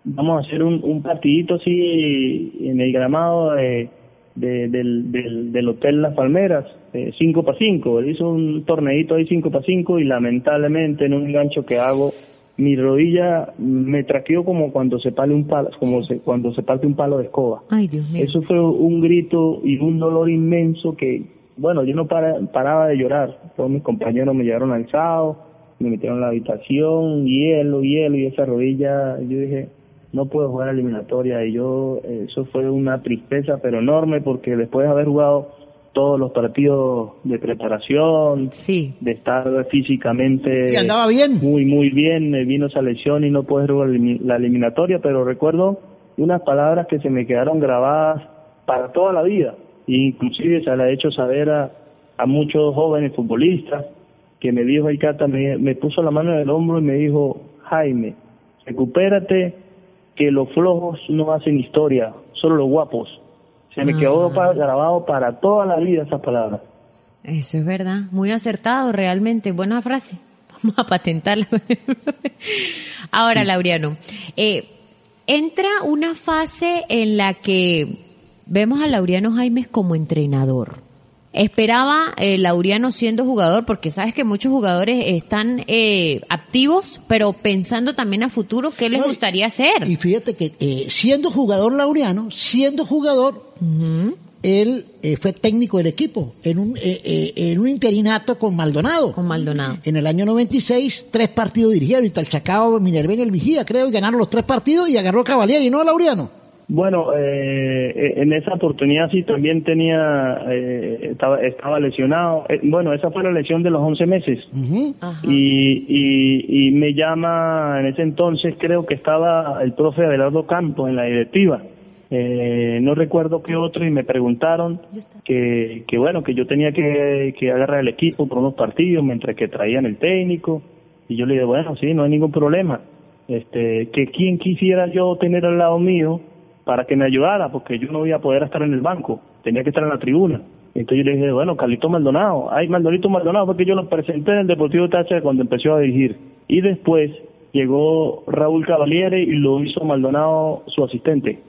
vamos a hacer un, un partidito así en el gramado de, del, del, del, Hotel Las Palmeras, 5 para 5. Él hizo un torneito ahí 5 para 5 y lamentablemente en un gancho que hago mi rodilla me traqueó como cuando se pale un palo, como se, cuando se parte un palo de escoba. Ay, Dios mío. Eso fue un grito y un dolor inmenso que, bueno, yo no paraba de llorar. Todos mis compañeros me llevaron alzado, me metieron en la habitación, hielo, hielo, y esa rodilla, yo dije, no puedo jugar eliminatoria. Y yo, eso fue una tristeza, pero enorme, porque después de haber jugado todos los partidos de preparación, sí. de estar físicamente y andaba bien. muy, muy bien. Me vino esa lesión y no pude jugar la eliminatoria, pero recuerdo unas palabras que se me quedaron grabadas para toda la vida. Inclusive se la he hecho saber a, a muchos jóvenes futbolistas que me dijo el Cata, me, me puso la mano en el hombro y me dijo, Jaime, recupérate, que los flojos no hacen historia, solo los guapos. Se me quedó ah. grabado para toda la vida esas palabras. Eso es verdad, muy acertado realmente, buena frase. Vamos a patentarla. Ahora, Laureano, eh, entra una fase en la que vemos a Laureano Jaimes como entrenador. Esperaba eh, Lauriano siendo jugador, porque sabes que muchos jugadores están eh, activos, pero pensando también a futuro, ¿qué les No, y- gustaría hacer? Y fíjate que eh, siendo jugador laureano, siendo jugador, él eh, fue técnico del equipo en un, eh, eh, en un interinato con Maldonado. Con Maldonado. En el año 96, tres partidos dirigieron, Italchacao, Minerva y el Vigía, creo, y ganaron los tres partidos y agarró Cavalieri, ¿no, Laureano? Bueno, eh, en esa oportunidad sí también tenía, eh, estaba, estaba lesionado. Eh, bueno, esa fue la lesión de los 11 meses. Y, y, y me llama, en ese entonces creo que estaba el profe Abelardo Campos en la directiva. Eh, no recuerdo qué otro y me preguntaron que, que bueno, que yo tenía que, que agarrar el equipo por unos partidos mientras que traían el técnico. Y yo le dije, bueno, sí, no hay ningún problema. Este, que quien quisiera yo tener al lado mío para que me ayudara, porque yo no iba a poder estar en el banco, tenía que estar en la tribuna. Entonces yo le dije, bueno, Carlito Maldonado, ay, Maldonito Maldonado, porque yo lo presenté en el Deportivo Táchira cuando empezó a dirigir. Y después llegó Raúl Cavaliere y lo hizo Maldonado su asistente.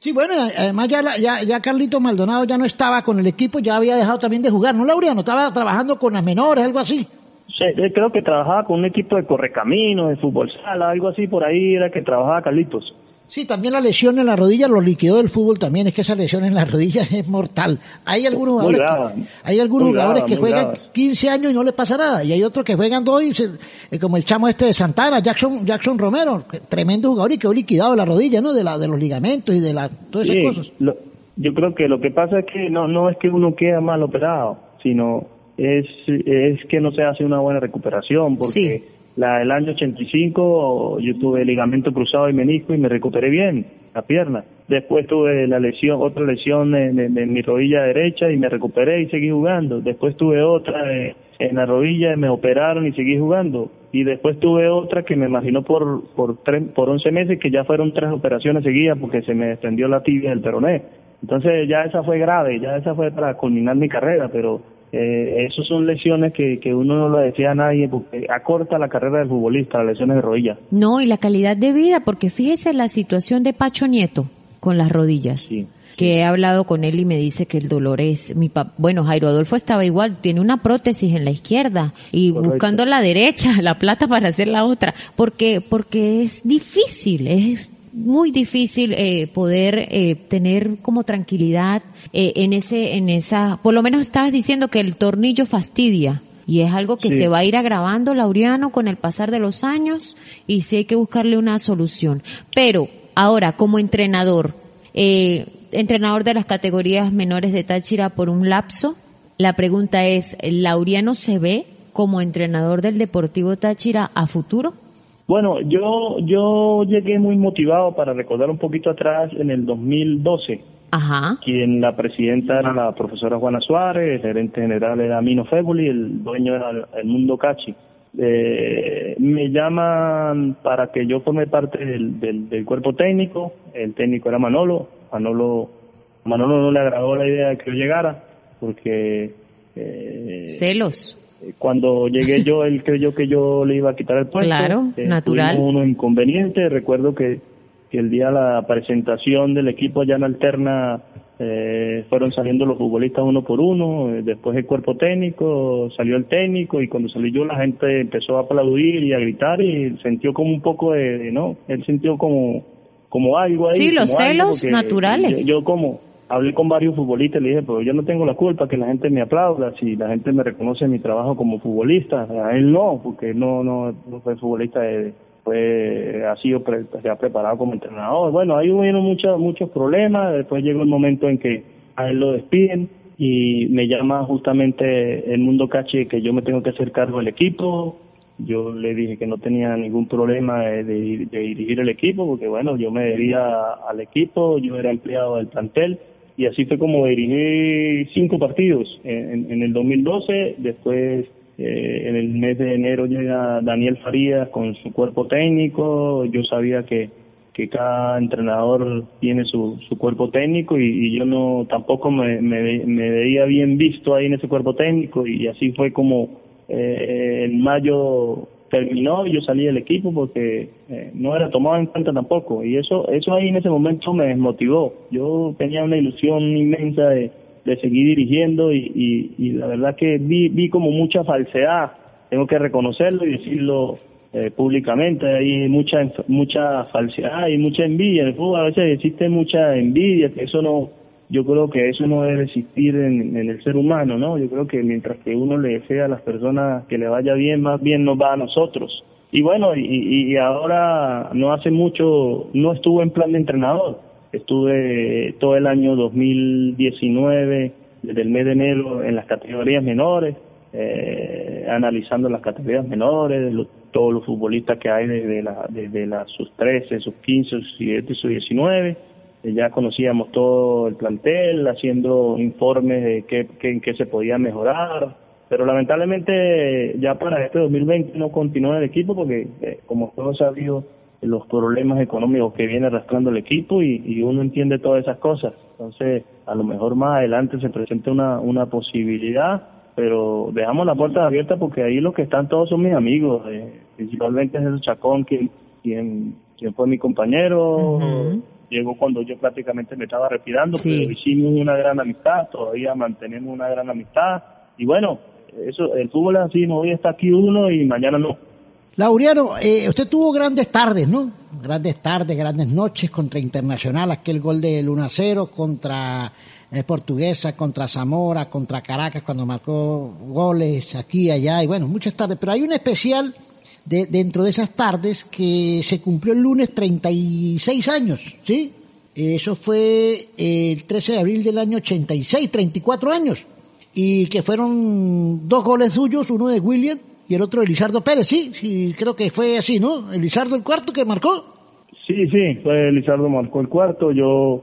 Sí, bueno, además ya, la- ya, ya Carlito Maldonado ya no estaba con el equipo, ya había dejado también de jugar, ¿no, Laureano? Estaba trabajando con las menores, algo así. Sí, eh, creo que trabajaba con un equipo de correcaminos, de fútbol sala, algo así por ahí era que trabajaba Carlitos. Sí, también la lesión en la rodilla lo liquidó del fútbol también, es que esa lesión en la rodilla es mortal. Hay algunos jugadores, grave. que, hay algunos jugadores grave, que juegan grave. 15 años y no les pasa nada, y hay otros que juegan dos y se- eh, como el chamo este de Santana, Jackson Jackson Romero, tremendo jugador y quedó liquidado la rodilla, ¿no? De la de los ligamentos y de la todas esas Sí, cosas. lo- yo creo que lo que pasa es que no no es que uno queda mal operado, sino es es que no se hace una buena recuperación porque Sí. La año 85 yo tuve ligamento cruzado y menisco y me recuperé bien la pierna. Después tuve la lesión, otra lesión en, mi rodilla derecha y me recuperé y seguí jugando. Después tuve otra en la rodilla y me operaron y seguí jugando. Y después tuve otra que me imaginó por por por 11 meses que ya fueron tres operaciones seguidas porque se me desprendió la tibia del peroné. Entonces ya esa fue grave, ya esa fue para culminar mi carrera, pero eh, esas son lesiones que, que uno no lo decía a nadie porque acorta la carrera del futbolista, las lesiones de rodilla. No, y la calidad de vida, porque fíjese la situación de Pacho Nieto con las rodillas. Sí. Que he hablado con él y me dice que el dolor es mi pa- bueno Jairo Adolfo estaba igual tiene una prótesis en la izquierda y Correcto. buscando la derecha la plata para hacer la otra porque porque es difícil es muy difícil eh, poder eh, tener como tranquilidad eh, en ese en esa por lo menos estabas diciendo que el tornillo fastidia y es algo que Sí. se va a ir agravando, Laureano, con el pasar de los años y sí hay que buscarle una solución. Pero ahora, como entrenador, eh, entrenador de las categorías menores de Táchira por un lapso, la pregunta es, ¿Laureano se ve como entrenador del Deportivo Táchira a futuro? Bueno, yo yo llegué muy motivado para recordar un poquito atrás en el 2012, Ajá. quien la presidenta era la profesora Juana Suárez, el gerente general era Mino Fébuli, el dueño era el, el Mundo Cachi. Eh, me llaman para que yo forme parte del, del, del cuerpo técnico, el técnico era Manolo, Manolo, Manolo no le agradó la idea de que yo llegara, porque eh, Celos. Cuando llegué yo, él creyó que yo le iba a quitar el puesto. Claro, natural. tuvimos unos inconvenientes. Recuerdo que, que el día de la presentación del equipo allá en Alterna eh, fueron saliendo los futbolistas uno por uno. eh, después el cuerpo técnico, salió el técnico y cuando salí yo la gente empezó a aplaudir y a gritar y sintió como un poco de, de, ¿no? Él sintió como, como algo ahí. Sí, los celos naturales. Yo, yo como hablé con varios futbolistas y le dije, pero yo no tengo la culpa que la gente me aplauda, si la gente me reconoce mi trabajo como futbolista, a él no, porque no, no, no fue futbolista, de, fue, ha sido, se ha preparado como entrenador. Bueno, ahí hubieron muchos, muchos problemas, después llegó el momento en que a él lo despiden y me llama justamente el mundo cachi que yo me tengo que hacer cargo del equipo, yo le dije que no tenía ningún problema de- de dirigir el equipo, porque bueno, yo me debía al equipo, yo era empleado del plantel, y así fue como dirigí cinco partidos en, en- el 2012, después eh, en el mes de enero llega Daniel Farías con su cuerpo técnico, yo sabía que que cada entrenador tiene su, su cuerpo técnico y, yo no tampoco me, me, me veía bien visto ahí en ese cuerpo técnico. Y así fue como eh, en mayo terminó y yo salí del equipo porque eh, no era tomado en cuenta tampoco. Y eso eso ahí en ese momento me desmotivó. Yo tenía una ilusión inmensa de, de seguir dirigiendo y, y, la verdad que vi, vi como mucha falsedad, tengo que reconocerlo y decirlo eh, públicamente, hay mucha mucha falsedad y mucha envidia, en el fútbol. A veces existe mucha envidia, que eso no, yo creo que eso no debe existir en, en, el ser humano, ¿no? Yo creo que mientras que uno le desea a las personas que le vaya bien, más bien nos va a nosotros. Y bueno, y, y ahora no hace mucho, no estuve en plan de entrenador, Estuve todo el año 2019, desde el mes de enero, en las categorías menores, eh, analizando las categorías menores, todos los futbolistas que hay desde, la, desde las sus 13, sus 15, sus 17 sus 19. Eh, ya conocíamos todo el plantel, haciendo informes de qué, qué, en qué se podía mejorar, pero lamentablemente ya para este 2020 no continúa el equipo porque, eh, como todos sabido, los problemas económicos que viene arrastrando el equipo y, uno entiende todas esas cosas. Entonces, a lo mejor más adelante se presenta una, una posibilidad, pero dejamos la puerta abierta porque ahí los que están todos son mis amigos, eh, principalmente es el Chacón, quien, quien, quien fue mi compañero. Llegó cuando yo prácticamente me estaba retirando, pero hicimos una gran amistad, todavía mantenemos una gran amistad. Y bueno, eso el fútbol es así, hoy está aquí uno y mañana no. Lauriano, eh, usted tuvo grandes tardes, ¿no? Grandes tardes, grandes noches contra Internacional, aquel gol del 1 0, contra eh, Portuguesa, contra Zamora, contra Caracas, cuando marcó goles aquí y allá, y bueno, muchas tardes. Pero hay un especial de, dentro de esas tardes que se cumplió el lunes 36 años, ¿sí? Eso fue el 13 de abril del año 86, 34 años. Y que fueron dos goles suyos, uno de William y el otro Elizardo Pérez, sí, sí, creo que fue así, ¿no? Elizardo el cuarto que marcó. Sí, sí, fue Elizardo marcó el cuarto, yo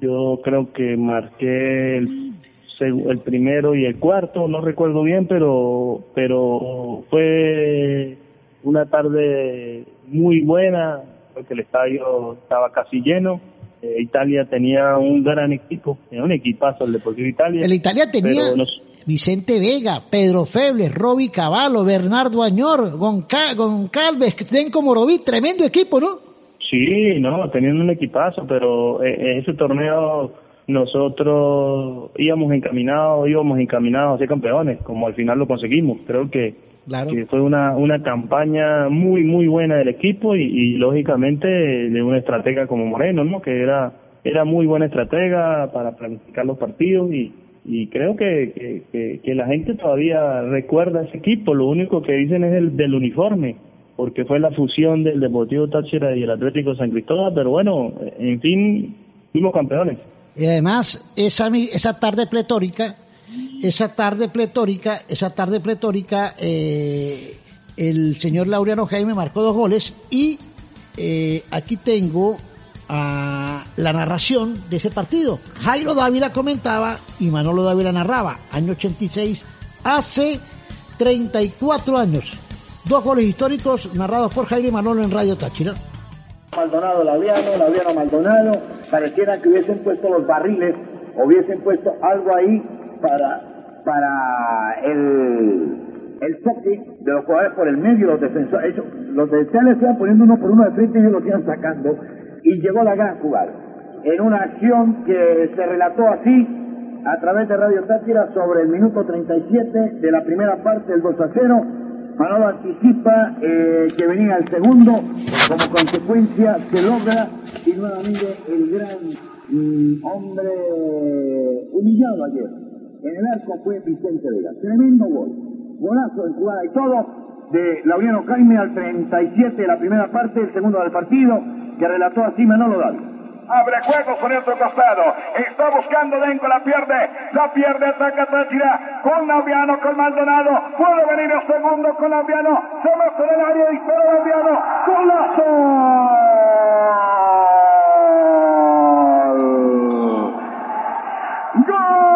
yo creo que marqué el, el primero y el cuarto, no recuerdo bien, pero pero fue una tarde muy buena, porque el estadio estaba casi lleno. Eh, Italia tenía un gran equipo, un equipazo el Deportivo Italia. El Italia tenía, Vicente Vega, Pedro Febles, Roby Cavallo, Bernardo Añor, Goncalves, Tenco Moroví, tremendo equipo, ¿no? Sí, no, teniendo un equipazo, pero en eh, ese torneo nosotros íbamos encaminados, íbamos encaminados a ser campeones, como al final lo conseguimos. Creo que, fue una, una campaña muy, muy buena del equipo y, y lógicamente de una estratega como Moreno, ¿no? Que era, era muy buena estratega para planificar los partidos y, y creo que, que, la gente todavía recuerda ese equipo, lo único que dicen es el del uniforme, porque fue la fusión del Deportivo Táchira y el Atlético San Cristóbal, pero bueno, en fin, fuimos campeones. Y además, esa, esa tarde pletórica, esa tarde pletórica, esa tarde pletórica, eh, el señor Laureano Jaime marcó dos goles y eh, aquí tengo la narración de ese partido. Jairo Dávila comentaba y Manolo Dávila narraba. Año 86, hace 34 años. Dos goles históricos narrados por Jairo y Manolo en Radio Táchira. Maldonado, Laviano, Laviano, Maldonado, pareciera que hubiesen puesto los barriles, hubiesen puesto algo ahí para, para el, el toque de los jugadores por el medio, los defensores. los defensores iban poniendo uno por uno de frente y ellos los iban sacando y llegó la gran jugada. En una acción que se relató así a través de Radio Tátira sobre el minuto 37 de la primera parte del 2 a 0. Manolo anticipa eh, que venía el segundo, como consecuencia se logra y nuevamente el gran mm, hombre humillado ayer en el arco fue Vicente Vega. Tremendo gol, golazo de jugada y todo de Lauriano Jaime al 37 de la primera parte, el segundo del partido, que relató así Manolo Dal. Abre juego con el otro costado. Está buscando Denko, la pierde. La pierde, ataca Táchira. Con Laureano, con Maldonado. Puede venir el segundo con Laureano. Se mete en el área y para Laureano. ¡Golazo! ¡Gol!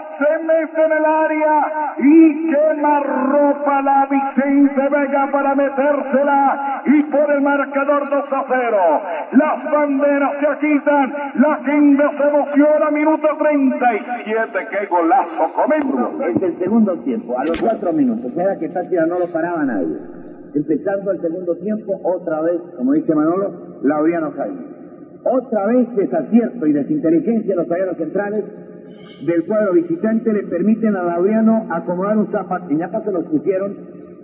se mete en el área y quema ropa la Vicente Vega para metérsela y por el marcador 2 a 0. Las banderas se agitan, la gente se emociona, minuto 37, qué golazo comemos. Es el segundo tiempo, a los cuatro minutos, era que Táchira no lo paraba nadie. Empezando el segundo tiempo, otra vez, como dice Manolo, Laureano Jaime. Otra vez desacierto y desinteligencia en los zagueros centrales del cuadro visitante le permiten a Laureano acomodar un zapato. Y ya se los pusieron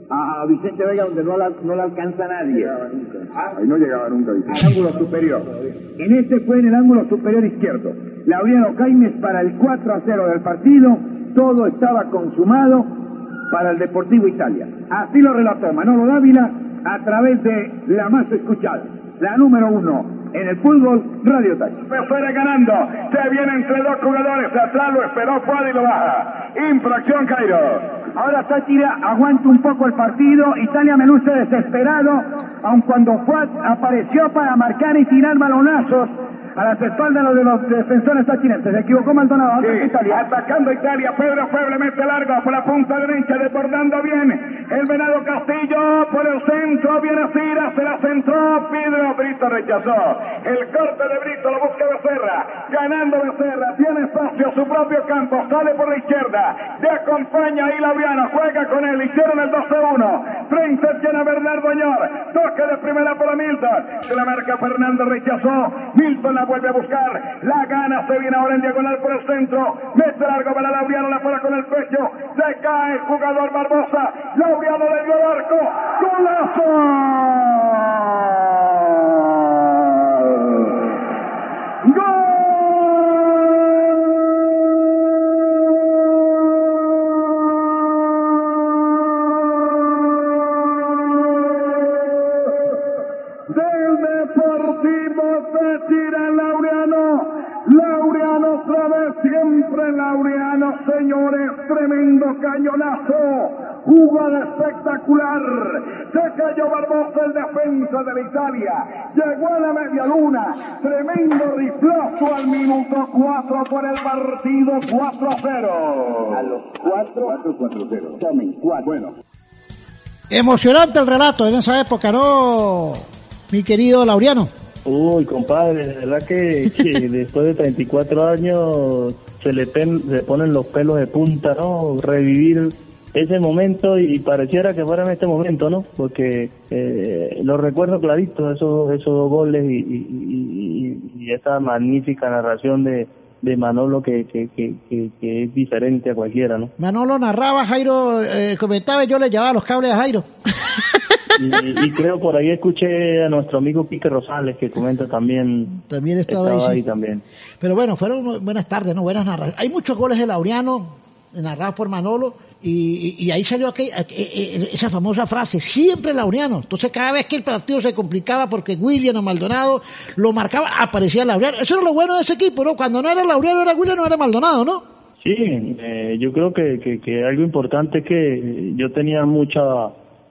a Vicente Vega donde no la, no la alcanza nadie. Ahí no llegaba nunca, Al ángulo superior. En este fue en el ángulo superior izquierdo. Laureano Jaimes para el 4 a 0 del partido. Todo estaba consumado para el Deportivo Italia. Así lo relató Manolo Dávila a través de la más escuchada, la número uno en el fútbol, Radio Taxi. Pesera ganando, se viene entre dos jugadores, atrás lo esperó Fuad y lo baja. Infracción Cairo. Ahora Táchira aguanta un poco el partido. Italia me luce desesperado, aun cuando Fuad apareció para marcar y tirar balonazos a las espaldas de los defensores tachirenses. Se equivocó Maldonado. Sí, Italia. Atacando Italia. Pedro Feble mete largo por la punta derecha, desbordando bien. El Venado Castillo por el centro. Viene Cira, se la centró. Pedro Brito rechazó. El corte de Brito lo busca Becerra. Ganando Becerra. Tiene espacio a su propio campo. Sale por la izquierda. Le acompaña ahí Lauriano. Juega con él. Hicieron el 12-1. Frente tiene a Bernardo Añor. Toque de primera para Milton. Se la marca Fernando. Rechazó. Milton la vuelve a buscar. La gana. Se viene ahora en diagonal por el centro. Mete largo para Laureano. La fuera con el pecho. Se cae el jugador Barbosa. Laureano le dio el arco. ¡Golazo! del Laureano, señores, tremendo cañonazo. Jugada espectacular. Se cayó Barbosa el defensa de la Italia. Llegó a la media luna. Tremendo riflazo al minuto 4 por el partido 4 0. A los 4, 4, 4, 0. Tomen, 4. Bueno. Emocionante el relato en esa época, ¿no? Mi querido Laureano. Uy, compadre, de verdad que, que después de 34 años se le, pen- se ponen los pelos de punta, ¿no? Revivir ese momento y pareciera que fuera en este momento, ¿no? Porque eh, lo recuerdo clarito, esos, esos dos goles y, y- y- esa magnífica narración de, de Manolo que, que, que, que- que es diferente a cualquiera, ¿no? Manolo narraba, Jairo eh, comentaba y yo le llevaba los cables a Jairo. Y, y creo por ahí escuché a nuestro amigo Quique Rosales que comenta también. También estaba, ahí, sí. también. Pero bueno, fueron buenas tardes, ¿no? Buenas narraciones. Hay muchos goles de Laureano narrados por Manolo y, y- ahí salió aquel- aqu- eh, eh, esa famosa frase, siempre Laureano. Entonces cada vez que el partido se complicaba porque William o Maldonado lo marcaba, aparecía Laureano. Eso era lo bueno de ese equipo, ¿no? Cuando no era Laureano era William, no era Maldonado, ¿no? Sí, eh, yo creo que, que, que algo importante es que yo tenía mucha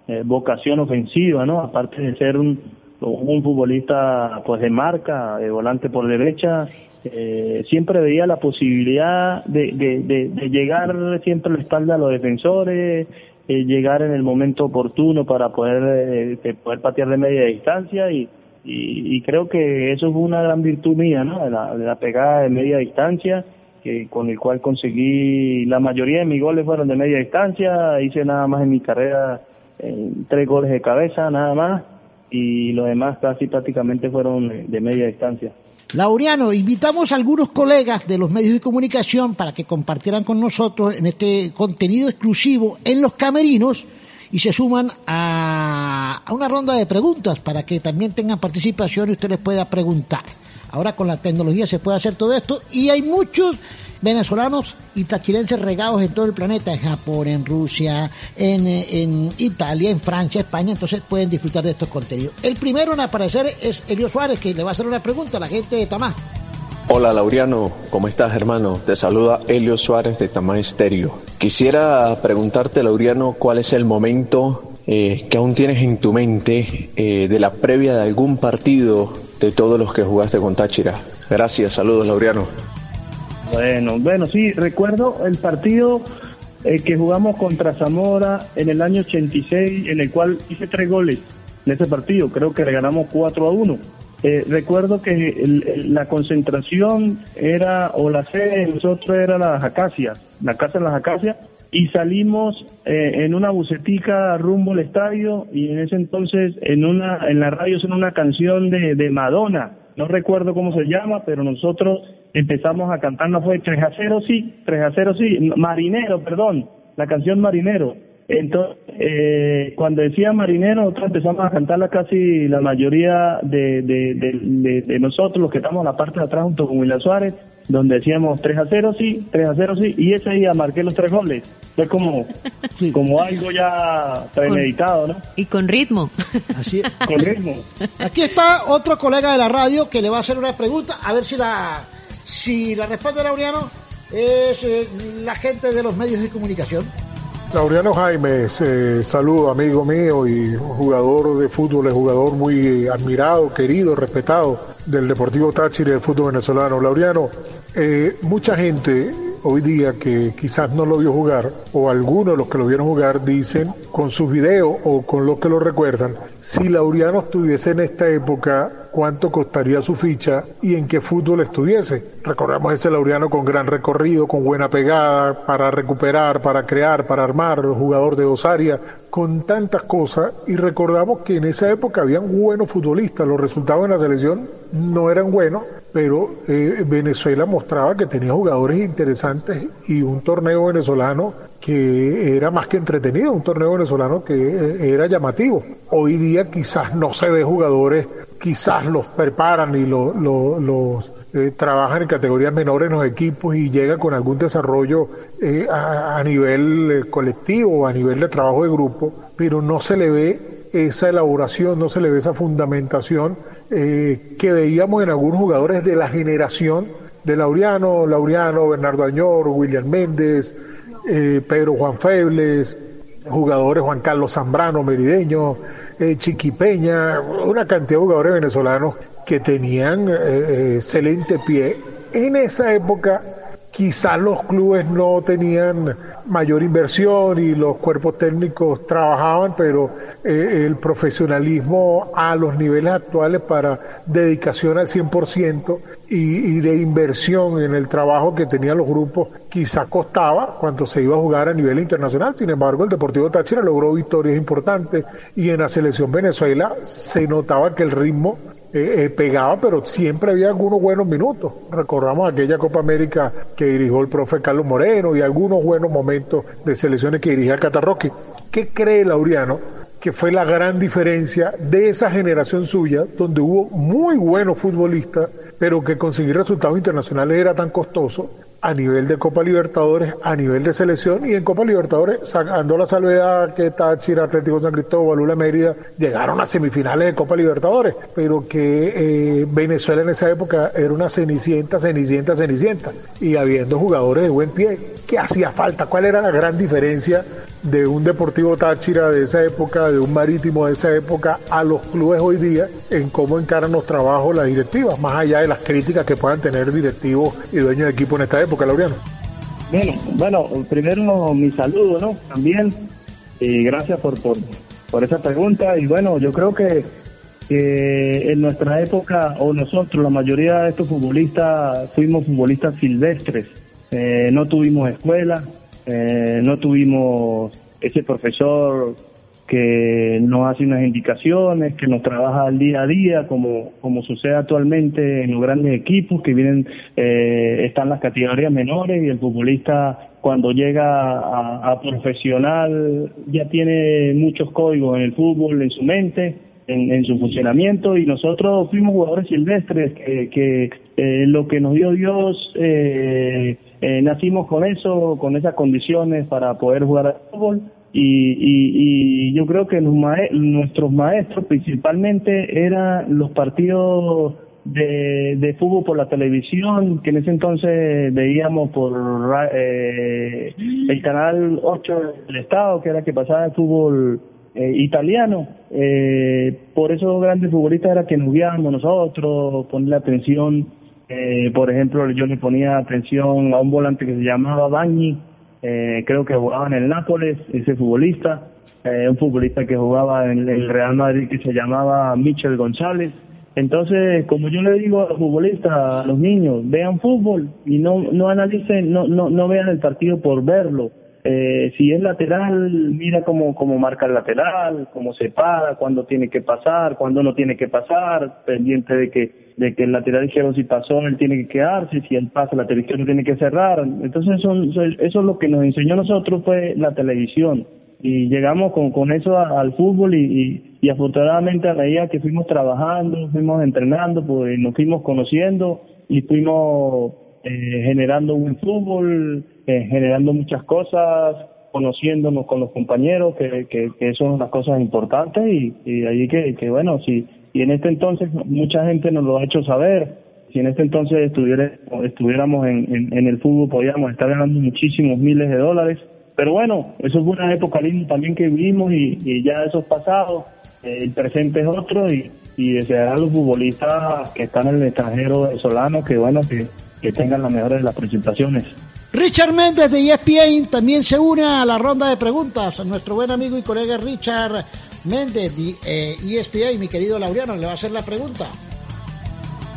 eh, vocación ofensiva, ¿no? Aparte de ser un, un futbolista pues de marca, de volante por derecha, eh, siempre veía la posibilidad de, de, de, de llegar siempre a la espalda a los defensores, eh, llegar en el momento oportuno para poder, eh, poder patear de media distancia y, y, y creo que eso fue una gran virtud mía, ¿no? De la, de la pegada de media distancia que con el cual conseguí la mayoría de mis goles fueron de media distancia, hice nada más en mi carrera eh, tres goles de cabeza, nada más, y los demás casi prácticamente fueron de- media distancia. Laureano, invitamos a algunos colegas de los medios de comunicación para que compartieran con nosotros en este contenido exclusivo en los camerinos y se suman a, a una ronda de preguntas para que también tengan participación y usted les pueda preguntar. Ahora con la tecnología se puede hacer todo esto y hay muchos venezolanos y tachirenses regados en todo el planeta, en Japón, en Rusia, en, eh, en Italia, en Francia, España, entonces pueden disfrutar de estos contenidos. El primero en aparecer es Elio Suárez, que le va a hacer una pregunta a la gente de Tamá. Hola Laureano, ¿cómo estás hermano? Te saluda Helio Suárez de Tamá Estéreo. Quisiera preguntarte Laureano cuál es el momento eh, que aún tienes en tu mente eh, de la previa de algún partido de todos los que jugaste con Táchira. Gracias, saludos Laureano. Bueno, bueno, sí, recuerdo el partido eh, que jugamos contra Zamora en el año 86, en el cual hice tres goles en ese partido, creo que le ganamos 4 a 1. Eh, recuerdo que la concentración era, o la sede de nosotros era las acacias, la casa de las acacias, y salimos eh, en una bucetica rumbo al estadio y en ese entonces en una en la radio son una canción de, de Madonna, no recuerdo cómo se llama, pero nosotros empezamos a cantar, no fue 3 a 0 sí, 3 a 0 sí, Marinero, perdón, la canción Marinero. Entonces, eh, cuando decía marinero, nosotros empezamos a cantarla casi la mayoría de, de, de, nosotros, los que estamos en la parte de atrás junto con William Suárez, donde decíamos 3 a 0 sí, 3 a 0 sí, y ese día marqué los tres goles. Es como, como algo ya premeditado, ¿no? Y con ritmo. Así es. Con ritmo. Aquí está otro colega de la radio que le va a hacer una pregunta, a ver si la, si la responde Laureano es eh, la gente de los medios de comunicación. Laureano Jaime, eh, saludo amigo mío y jugador de fútbol, es jugador muy admirado, querido, respetado del Deportivo Táchira del fútbol venezolano. Laureano, eh, mucha gente hoy día que quizás no lo vio jugar, o algunos de los que lo vieron jugar dicen con sus videos o con los que lo recuerdan, si Laureano estuviese en esta época, cuánto costaría su ficha y en qué fútbol estuviese. Recordamos ese Laureano con gran recorrido, con buena pegada, para recuperar, para crear, para armar, jugador de dos áreas, con tantas cosas y recordamos que en esa época habían buenos futbolistas, los resultados en la selección no eran buenos, pero eh, Venezuela mostraba que tenía jugadores interesantes y un torneo venezolano que era más que entretenido, un torneo venezolano que eh, era llamativo. Hoy día quizás no se ve jugadores, quizás los preparan y los eh, trabajan en categorías menores en los equipos y llegan con algún desarrollo a, a, nivel colectivo, a nivel de trabajo de grupo, pero no se le ve esa elaboración, no se le ve esa fundamentación eh, que veíamos en algunos jugadores de la generación de Laureano, Laureano, Bernardo Añor, William Méndez, eh, Pedro Juan Febles, jugadores Juan Carlos Zambrano, Merideño, eh, Chiquipeña, una cantidad de jugadores venezolanos que tenían excelente pie. En esa época quizás los clubes no tenían mayor inversión y los cuerpos técnicos trabajaban, pero eh, el profesionalismo a los niveles actuales para dedicación al 100% y, y de inversión en el trabajo que tenían los grupos quizás costaba cuando se iba a jugar a nivel internacional. Sin embargo, el Deportivo Táchira logró victorias importantes y en la selección Venezuela se notaba que el ritmo eh, eh, pegaba, pero siempre había algunos buenos minutos. Recordamos aquella Copa América que dirigió el profe Carlos Moreno y algunos buenos momentos de selecciones que dirigía Catarroque. ¿Qué cree Laureano que fue la gran diferencia de esa generación suya, donde hubo muy buenos futbolistas, pero que conseguir resultados internacionales era tan costoso a nivel de Copa Libertadores, a nivel de selección y en Copa Libertadores, sacando la salvedad que Táchira, Atlético San Cristóbal, Lula Mérida, llegaron a semifinales de Copa Libertadores, pero que eh, Venezuela en esa época era una cenicienta, cenicienta, cenicienta, y habiendo jugadores de buen pie, ¿qué hacía falta? ¿Cuál era la gran diferencia de un Deportivo Táchira de esa época, de un Marítimo de esa época, a los clubes hoy día en cómo encaran los trabajos las directivas, más allá de las críticas que puedan tener directivos y dueños de equipo en esta época, Bueno, bueno, primero mi saludo, ¿no? También, y gracias por, por, por esa pregunta, y bueno, yo creo que, que en nuestra época, o nosotros, la mayoría de estos futbolistas, fuimos futbolistas silvestres, eh, no tuvimos escuela, eh, no tuvimos ese profesor que nos hace unas indicaciones, que nos trabaja al día a día, como, como sucede actualmente en los grandes equipos que vienen, eh, están las categorías menores y el futbolista cuando llega a, profesional ya tiene muchos códigos en el fútbol, en su mente, en, su funcionamiento. Y nosotros fuimos jugadores silvestres que, que eh, lo que nos dio Dios eh, eh, nacimos con eso, con esas condiciones para poder jugar al fútbol y, y, yo creo que nuestros maestros principalmente eran los partidos de, fútbol por la televisión, que en ese entonces veíamos por eh, el canal 8 del Estado, que era que pasaba el fútbol eh, italiano. Eh, por esos grandes futbolistas era que nos guiábamos nosotros, ponerle atención Eh, por ejemplo, yo le ponía atención a un volante que se llamaba Bañi, eh, creo que jugaba en el Nápoles, ese futbolista, eh, un futbolista que jugaba en el Real Madrid que se llamaba Michel González. Entonces, como yo le digo a los futbolistas, a los niños, vean fútbol y no no analicen, no no no vean el partido por verlo. Eh, si es lateral, mira cómo, cómo marca el lateral, cómo se para, cuándo tiene que pasar, cuándo no tiene que pasar, pendiente de que, de que el lateral izquierdo si pasó, él tiene que quedarse, si él pasa, el lateral izquierdo tiene que cerrar. Entonces eso, eso es lo que nos enseñó nosotros fue la televisión. Y llegamos con, con eso al fútbol y, y, y afortunadamente a medida que fuimos trabajando, fuimos entrenando, pues nos fuimos conociendo y fuimos eh, generando un fútbol, eh, generando muchas cosas, conociéndonos con los compañeros, que, que, que son las cosas importantes y, y ahí que, que bueno, si y en este entonces mucha gente nos lo ha hecho saber, si en este entonces estuviera, estuviéramos en, el fútbol podíamos estar ganando muchísimos miles de dólares, pero bueno, eso fue una época linda también que vivimos y, ya eso es pasado, eh, el presente es otro y, desear a los futbolistas que están en el extranjero venezolano que bueno, que tengan las mejores de las presentaciones. Richard Méndez de ESPN también se une a la ronda de preguntas. Nuestro buen amigo y colega Richard Méndez de eh, ESPN, mi querido Laureano, le va a hacer la pregunta.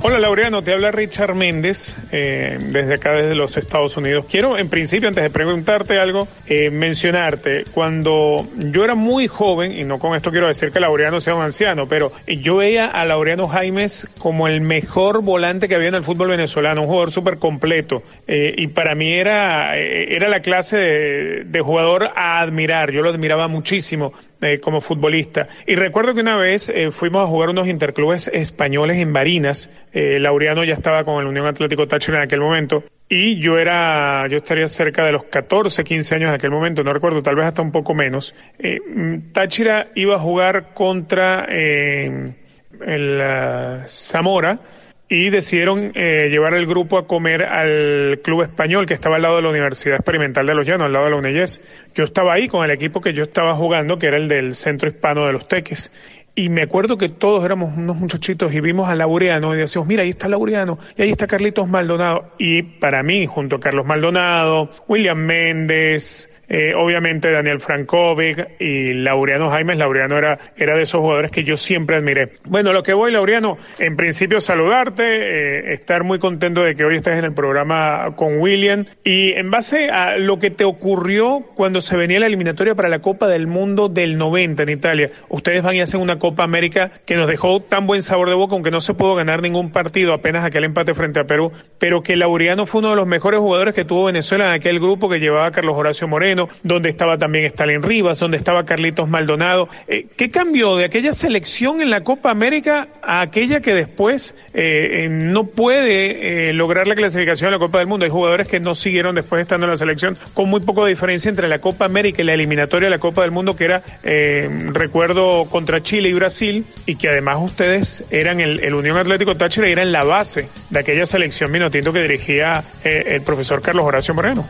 Hola Laureano, te habla Richard Méndez eh, desde acá, desde los Estados Unidos. Quiero, en principio, antes de preguntarte algo, eh, mencionarte, cuando yo era muy joven, y no con esto quiero decir que Laureano sea un anciano, pero yo veía a Laureano Jaimes como el mejor volante que había en el fútbol venezolano, un jugador súper completo, eh, y para mí era, eh, era la clase de, de jugador a admirar, yo lo admiraba muchísimo eh, como futbolista. Y recuerdo que una vez eh, fuimos a jugar unos interclubes españoles en Barinas. Eh, Laureano ya estaba con el Unión Atlético Táchira en aquel momento. Y yo era, yo estaría cerca de los 14, 15 años en aquel momento, no recuerdo, tal vez hasta un poco menos. Eh, Táchira iba a jugar contra eh, el uh, Zamora y decidieron eh, llevar el grupo a comer al club español que estaba al lado de la Universidad Experimental de Los Llanos, al lado de la UNEYES. Yo estaba ahí con el equipo que yo estaba jugando, que era el del Centro Hispano de los Teques. Y me acuerdo que todos éramos unos muchachitos y vimos a Laureano y decíamos, mira, ahí está Laureano y ahí está Carlitos Maldonado. Y para mí, junto a Carlos Maldonado, William Méndez, eh, obviamente Daniel Frankovic y Laureano Jaimes. Laureano era, era de esos jugadores que yo siempre admiré. Bueno, lo que voy, Laureano, en principio saludarte, eh, estar muy contento de que hoy estés en el programa con William y en base a lo que te ocurrió cuando se venía la eliminatoria para la Copa del Mundo del 90 en Italia. Ustedes van y hacen una Copa América que nos dejó tan buen sabor de boca, aunque no se pudo ganar ningún partido, apenas aquel empate frente a Perú, pero que Laureano fue uno de los mejores jugadores que tuvo Venezuela en aquel grupo que llevaba Carlos Horacio Moreno, donde estaba también Stalin Rivas, donde estaba Carlitos Maldonado. Eh, ¿Qué cambió de aquella selección en la Copa América a aquella que después eh, eh, no puede lograr la clasificación a la Copa del Mundo? Hay jugadores que no siguieron después estando en la selección, con muy poco de diferencia entre la Copa América y la eliminatoria de la Copa del Mundo, que era, recuerdo, contra Chile y Brasil, y que además ustedes eran el, el Unión Atlético Táchira y eran la base de aquella selección minotinto que dirigía el profesor Carlos Horacio Moreno.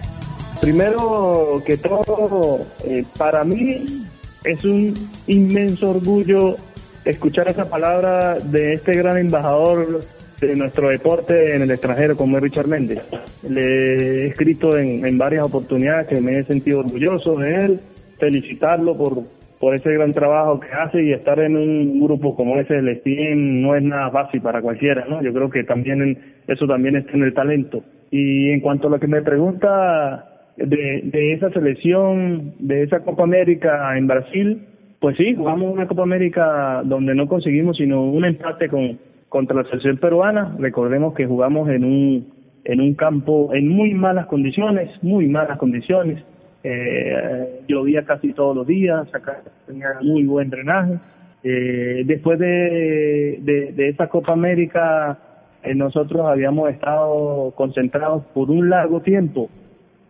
Primero que todo, eh, para mí es un inmenso orgullo escuchar esa palabra de este gran embajador de nuestro deporte en el extranjero, como es Richard Méndez. Le he escrito en, en varias oportunidades que me he sentido orgulloso de él, felicitarlo por, por ese gran trabajo que hace y estar en un grupo como ese del STEAM no es nada fácil para cualquiera, ¿no? Yo creo que también en, eso también está en el talento. Y en cuanto a lo que me pregunta de, de esa selección, de esa Copa América en Brasil, pues sí, jugamos una Copa América donde no conseguimos sino un empate con contra la selección peruana. Recordemos que jugamos en un en un campo en muy malas condiciones, muy malas condiciones. Eh, llovía casi todos los días, acá tenía muy buen drenaje. Eh, después de, de, esa Copa América, eh, nosotros habíamos estado concentrados por un largo tiempo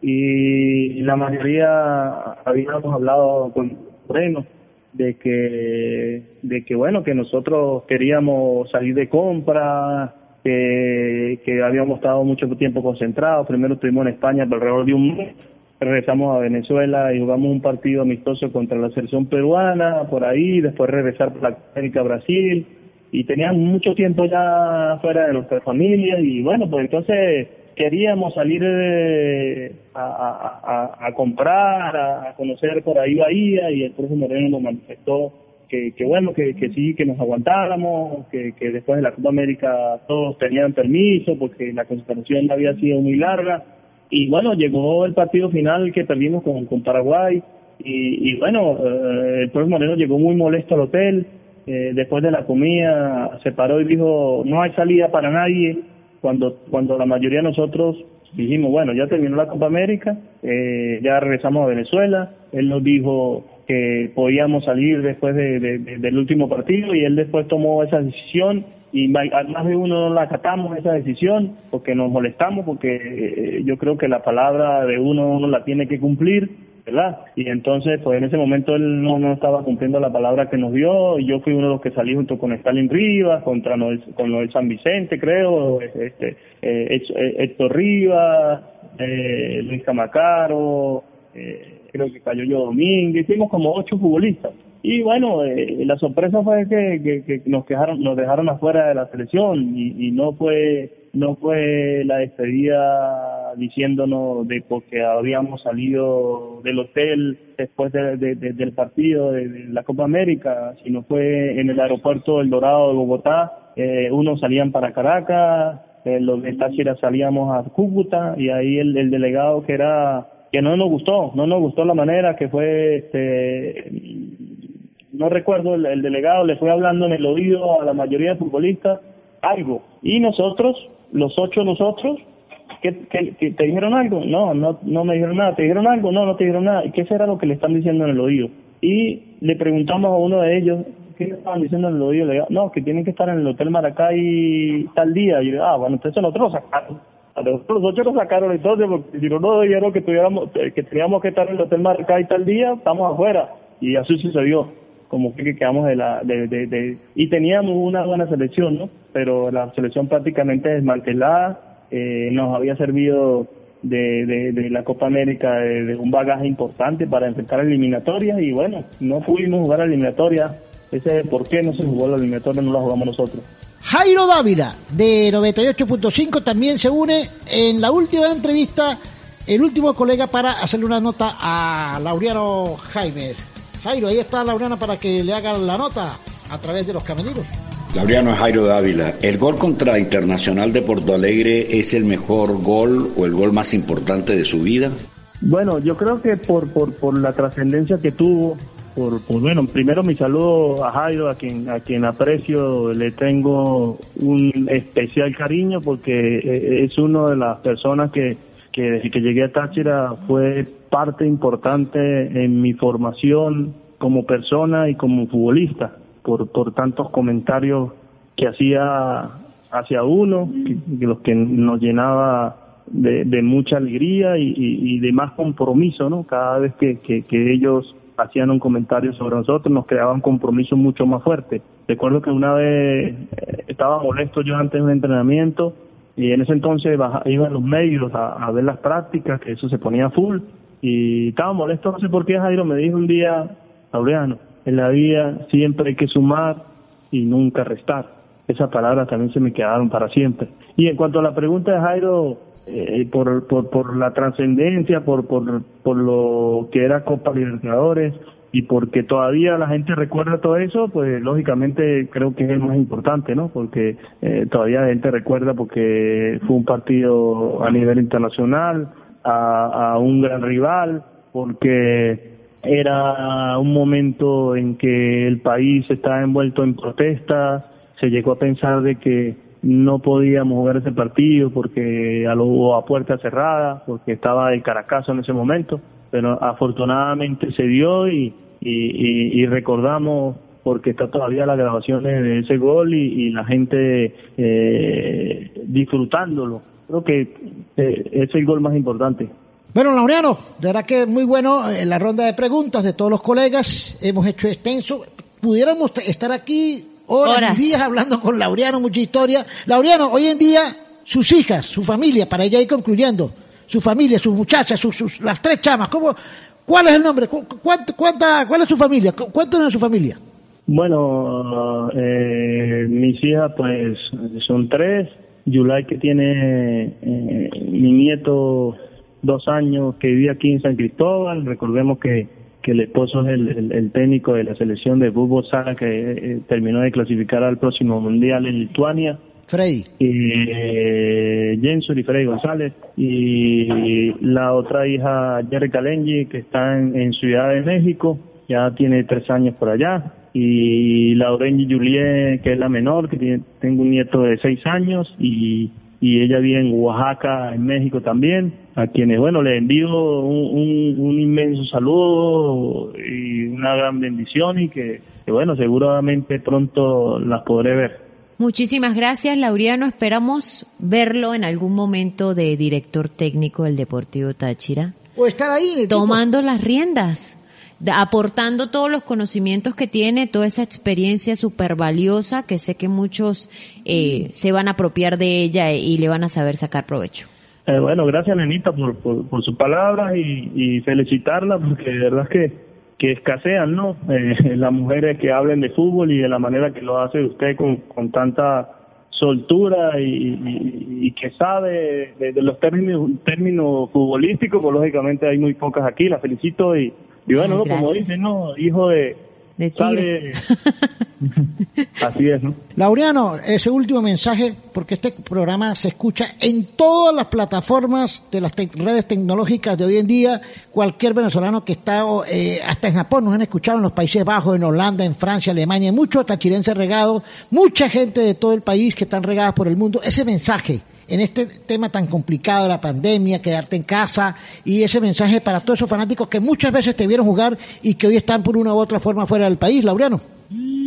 y la mayoría habíamos hablado con Moreno de que de que bueno que nosotros queríamos salir de compra que, que habíamos estado mucho tiempo concentrados primero estuvimos en España por alrededor de un mes regresamos a Venezuela y jugamos un partido amistoso contra la selección peruana por ahí después regresar por la América Brasil y teníamos mucho tiempo ya fuera de nuestras familias y bueno, pues entonces queríamos salir eh, a, comprar, a, conocer por ahí Bahía y el profesor Moreno nos manifestó que, que bueno, que, que sí, que nos aguantáramos, que, que después de la Copa América todos tenían permiso porque la concentración había sido muy larga y bueno, llegó el partido final que perdimos con, con Paraguay y, y bueno, eh, el profesor Moreno llegó muy molesto al hotel, eh, después de la comida se paró y dijo, no hay salida para nadie, cuando, cuando la mayoría de nosotros dijimos, bueno, ya terminó la Copa América, eh, ya regresamos a Venezuela, él nos dijo que podíamos salir después de, del último partido y él después tomó esa decisión y más de uno no la acatamos esa decisión porque nos molestamos porque eh, yo creo que la palabra de uno uno la tiene que cumplir ¿verdad? Y entonces, pues en ese momento él no, no estaba cumpliendo la palabra que nos dio, y yo fui uno de los que salí junto con Stalin Rivas, contra Noel, con Noel San Vicente, creo, este, eh, Héctor Rivas, eh, Luis Camacaro, eh, creo que cayó yo Domínguez, hicimos como ocho futbolistas. Y bueno, eh, la sorpresa fue que, que, nos quejaron, nos dejaron afuera de la selección y, y no fue no fue la despedida diciéndonos de porque habíamos salido del hotel después de, del partido de, la Copa América, sino fue en el aeropuerto El Dorado de Bogotá, eh, unos salían para Caracas, eh, los de Táchira salíamos a Cúcuta y ahí el, el delegado que era que no nos gustó, no nos gustó la manera que fue este no recuerdo el, el delegado le fue hablando en el oído a la mayoría de futbolistas algo y nosotros los ocho nosotros, ¿qué, te dijeron algo? No, no, no me dijeron nada. ¿Te dijeron algo? No, no te dijeron nada. ¿Y qué será lo que le están diciendo en el oído? Y le preguntamos a uno de ellos, ¿qué le estaban diciendo en el oído? Le digo, no, que tienen que estar en el Hotel Maracay tal día. Y yo, ah, bueno, entonces nosotros lo sacaron. A nosotros los ocho lo sacaron entonces, porque si no nos dijeron que, tuviéramos, que teníamos que estar en el Hotel Maracay tal día, estamos afuera. Y así sucedió como que quedamos de la de, de, y teníamos una buena selección no pero la selección prácticamente desmantelada eh, nos había servido de, de, la Copa América de, un bagaje importante para enfrentar eliminatorias y bueno no pudimos jugar a eliminatorias ese por qué no se jugó la eliminatoria no la jugamos nosotros. Jairo Dávila de 98.5 también se une en la última entrevista el último colega para hacerle una nota a Laureano Jaime Jairo, ahí está Laureano para que le hagan la nota a través de los camerinos. Laureano Jairo Dávila, ¿el gol contra Internacional de Porto Alegre es el mejor gol o el gol más importante de su vida? Bueno, yo creo que por, por, por la trascendencia que tuvo, por, bueno, primero mi saludo a Jairo, a quien, a quien aprecio, le tengo un especial cariño porque eh, es una de las personas que, que desde que llegué a Táchira fue parte importante en mi formación como persona y como futbolista, por, por tantos comentarios que hacía hacia uno, que, los que nos llenaba de, mucha alegría y, y, de más compromiso, ¿no? Cada vez que, que, ellos hacían un comentario sobre nosotros, nos creaba un compromiso mucho más fuerte. Recuerdo que una vez eh, estaba molesto yo antes de un entrenamiento y en ese entonces iban los medios a, ver las prácticas, que eso se ponía full, y estaba molesto, no sé por qué Jairo me dijo un día, Laureano, en la vida siempre hay que sumar y nunca restar. Esas palabras también se me quedaron para siempre. Y en cuanto a la pregunta de Jairo, eh, por, por, por la trascendencia, por, por, por lo que era Copa Libertadores y porque todavía la gente recuerda todo eso, pues lógicamente creo que es el más importante, ¿no? Porque eh, todavía la gente recuerda porque fue un partido a nivel internacional, a, un gran rival, porque era un momento en que el país estaba envuelto en protestas, se llegó a pensar de que no podíamos jugar ese partido porque a, lo, a puerta cerrada, porque estaba el Caracazo en ese momento, pero afortunadamente se dio y, y, y, recordamos porque está todavía la grabación de ese gol y, y la gente eh, disfrutándolo creo que eh, es el gol más importante. Bueno, Laureano, de verdad que muy bueno en la ronda de preguntas de todos los colegas. Hemos hecho extenso. Pudiéramos estar aquí horas, y días hablando con Laureano, mucha historia. Laureano, hoy en día, sus hijas, su familia, para ella ir concluyendo, su familia, sus muchachas, sus, las tres chamas, ¿cómo, ¿cuál es el nombre? ¿Cuánta, cuánta, ¿Cuál es su familia? ¿Cuántos en su familia? Bueno, eh, mis hijas pues son tres. Yulai que tiene eh, mi nieto dos años que vive aquí en San Cristóbal. Recordemos que, que el esposo es el, el, técnico de la selección de fútbol sala que eh, terminó de clasificar al próximo mundial en Lituania. Freddy. Eh, Jensen y Freddy González. Y la otra hija, Jerry Calengi, que está en, Ciudad de México. Ya tiene tres años por allá y Lauren Juliet, que es la menor, que tiene, tengo un nieto de seis años y, y ella vive en Oaxaca, en México también, a quienes, bueno, les envío un, inmenso saludo y una gran bendición y que, bueno, seguramente pronto las podré ver. Muchísimas gracias, Lauriano. Esperamos verlo en algún momento de director técnico del Deportivo Táchira. O estar ahí. tomando las riendas aportando todos los conocimientos que tiene, toda esa experiencia súper valiosa que sé que muchos eh, se van a apropiar de ella y le van a saber sacar provecho. Eh, bueno, gracias Nenita por, por, sus palabras y, felicitarla porque de verdad es que, que escasean, ¿no? Eh, las mujeres que hablen de fútbol y de la manera que lo hace usted con, con tanta soltura y, que sabe de, los términos, términos futbolísticos, pues lógicamente hay muy pocas aquí, la felicito y, y bueno, como dicen, ¿no? Hijo de... De tigre. Así es, ¿no? Laureano, ese último mensaje, porque este programa se escucha en todas las plataformas de las redes tecnológicas de hoy en día. Cualquier venezolano que está, eh, hasta en Japón, nos han escuchado en los Países Bajos, en Holanda, en Francia, Alemania, muchos tachirenses regados, mucha gente de todo el país que están regadas por el mundo. Ese mensaje en este tema tan complicado de la pandemia, quedarte en casa y ese mensaje para todos esos fanáticos que muchas veces te vieron jugar y que hoy están por una u otra forma fuera del país, Laureano.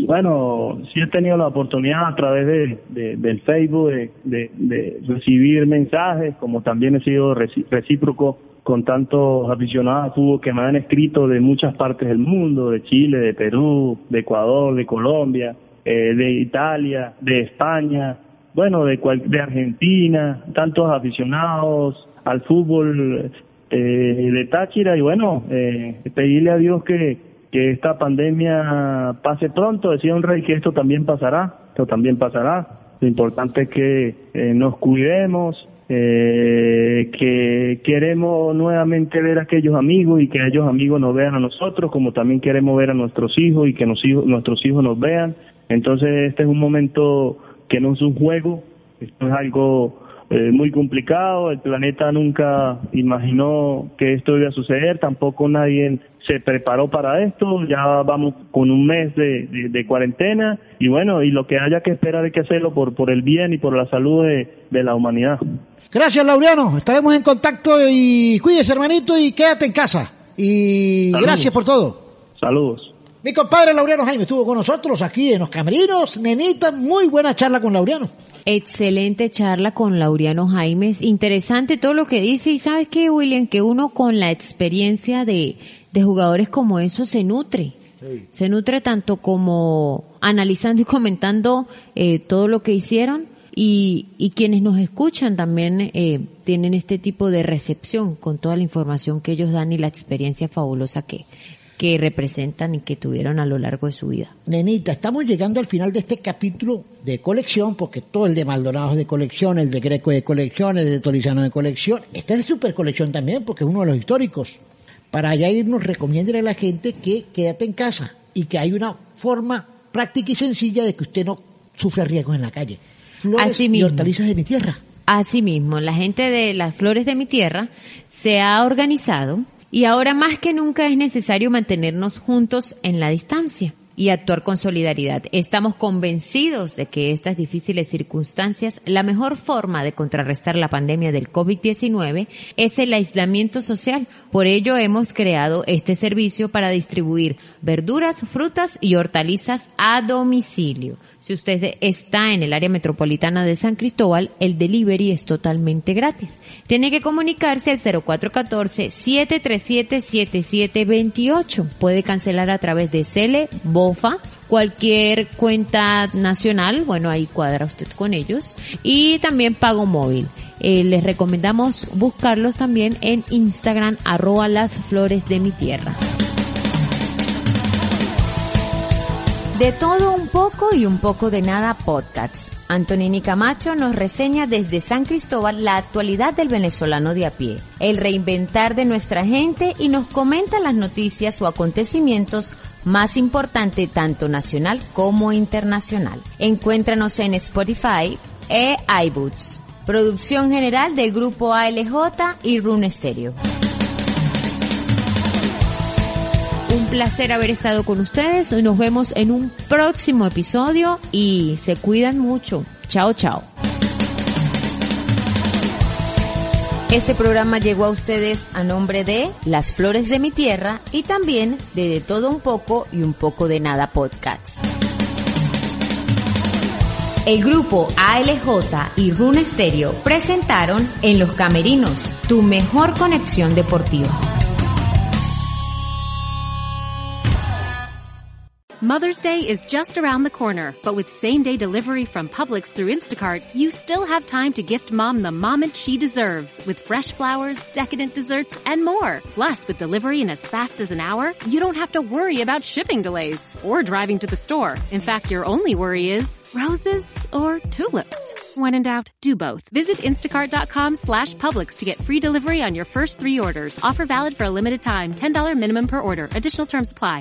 Bueno, sí he tenido la oportunidad a través de, del Facebook de, recibir mensajes, como también he sido recíproco con tantos aficionados a fútbol que me han escrito de muchas partes del mundo, de Chile, de Perú, de Ecuador, de Colombia, eh, de Italia, de España, bueno, de, de Argentina, tantos aficionados al fútbol eh, de Táchira y bueno, eh, pedirle a Dios que, que esta pandemia pase pronto, decía un rey que esto también pasará, esto también pasará. Lo importante es que eh, nos cuidemos, eh, que queremos nuevamente ver a aquellos amigos y que aquellos amigos nos vean a nosotros, como también queremos ver a nuestros hijos y que nos, nuestros hijos nos vean. Entonces este es un momento que no es un juego, esto es algo eh, muy complicado, el planeta nunca imaginó que esto iba a suceder, tampoco nadie se preparó para esto, ya vamos con un mes de, de, cuarentena y bueno, y lo que haya que esperar hay que hacerlo por, por el bien y por la salud de, de la humanidad. Gracias, Laureano, estaremos en contacto y cuídese, hermanito, y quédate en casa. Y gracias por todo. Saludos. Mi compadre Laureano Jaime estuvo con nosotros aquí en los camerinos. Nenita, muy buena charla con Laureano. Excelente charla con Laureano Jaime. Interesante todo lo que dice. Y sabes qué, William, que uno con la experiencia de, de jugadores como eso se nutre. Se nutre tanto como analizando y comentando eh, todo lo que hicieron y, y quienes nos escuchan también eh, tienen este tipo de recepción con toda la información que ellos dan y la experiencia fabulosa que, que representan y que tuvieron a lo largo de su vida. Nenita, estamos llegando al final de este capítulo de colección, porque todo el de Maldonado es de colección, el de Greco de colección, el de Torizano de colección, este es de super colección también, porque es uno de los históricos. Para allá irnos, recomienden a la gente que quédate en casa y que hay una forma práctica y sencilla de que usted no sufra riesgos en la calle. Flores y hortalizas de mi tierra. Asimismo, la gente de las flores de mi tierra se ha organizado y ahora más que nunca es necesario mantenernos juntos en la distancia y actuar con solidaridad. Estamos convencidos de que estas difíciles circunstancias, la mejor forma de contrarrestar la pandemia del COVID-19 es el aislamiento social. Por ello hemos creado este servicio para distribuir verduras, frutas y hortalizas a domicilio. Si usted está en el área metropolitana de San Cristóbal, el delivery es totalmente gratis. Tiene que comunicarse al 0414-737-7728. Puede cancelar a través de Cele, Cualquier cuenta nacional, bueno, ahí cuadra usted con ellos. Y también pago móvil. Eh, les recomendamos buscarlos también en Instagram, arroba las flores de mi tierra. De todo un poco y un poco de nada podcasts. Antonini Camacho nos reseña desde San Cristóbal la actualidad del venezolano de a pie, el reinventar de nuestra gente y nos comenta las noticias o acontecimientos más importantes tanto nacional como internacional. Encuéntranos en Spotify e iBoots. Producción general del grupo ALJ y Rune Stereo. Un placer haber estado con ustedes. Nos vemos en un próximo episodio y se cuidan mucho. Chao, chao. Este programa llegó a ustedes a nombre de Las Flores de mi Tierra y también de De Todo Un Poco y Un Poco de Nada Podcast. El grupo ALJ y Rune Stereo presentaron En los Camerinos, tu mejor conexión deportiva. Mother's Day is just around the corner, but with same day delivery from Publix through Instacart, you still have time to gift mom the moment she deserves with fresh flowers, decadent desserts, and more. Plus, with delivery in as fast as an hour, you don't have to worry about shipping delays or driving to the store. In fact, your only worry is roses or tulips. When in doubt, do both. Visit instacart.com slash Publix to get free delivery on your first three orders. Offer valid for a limited time. $10 minimum per order. Additional terms apply.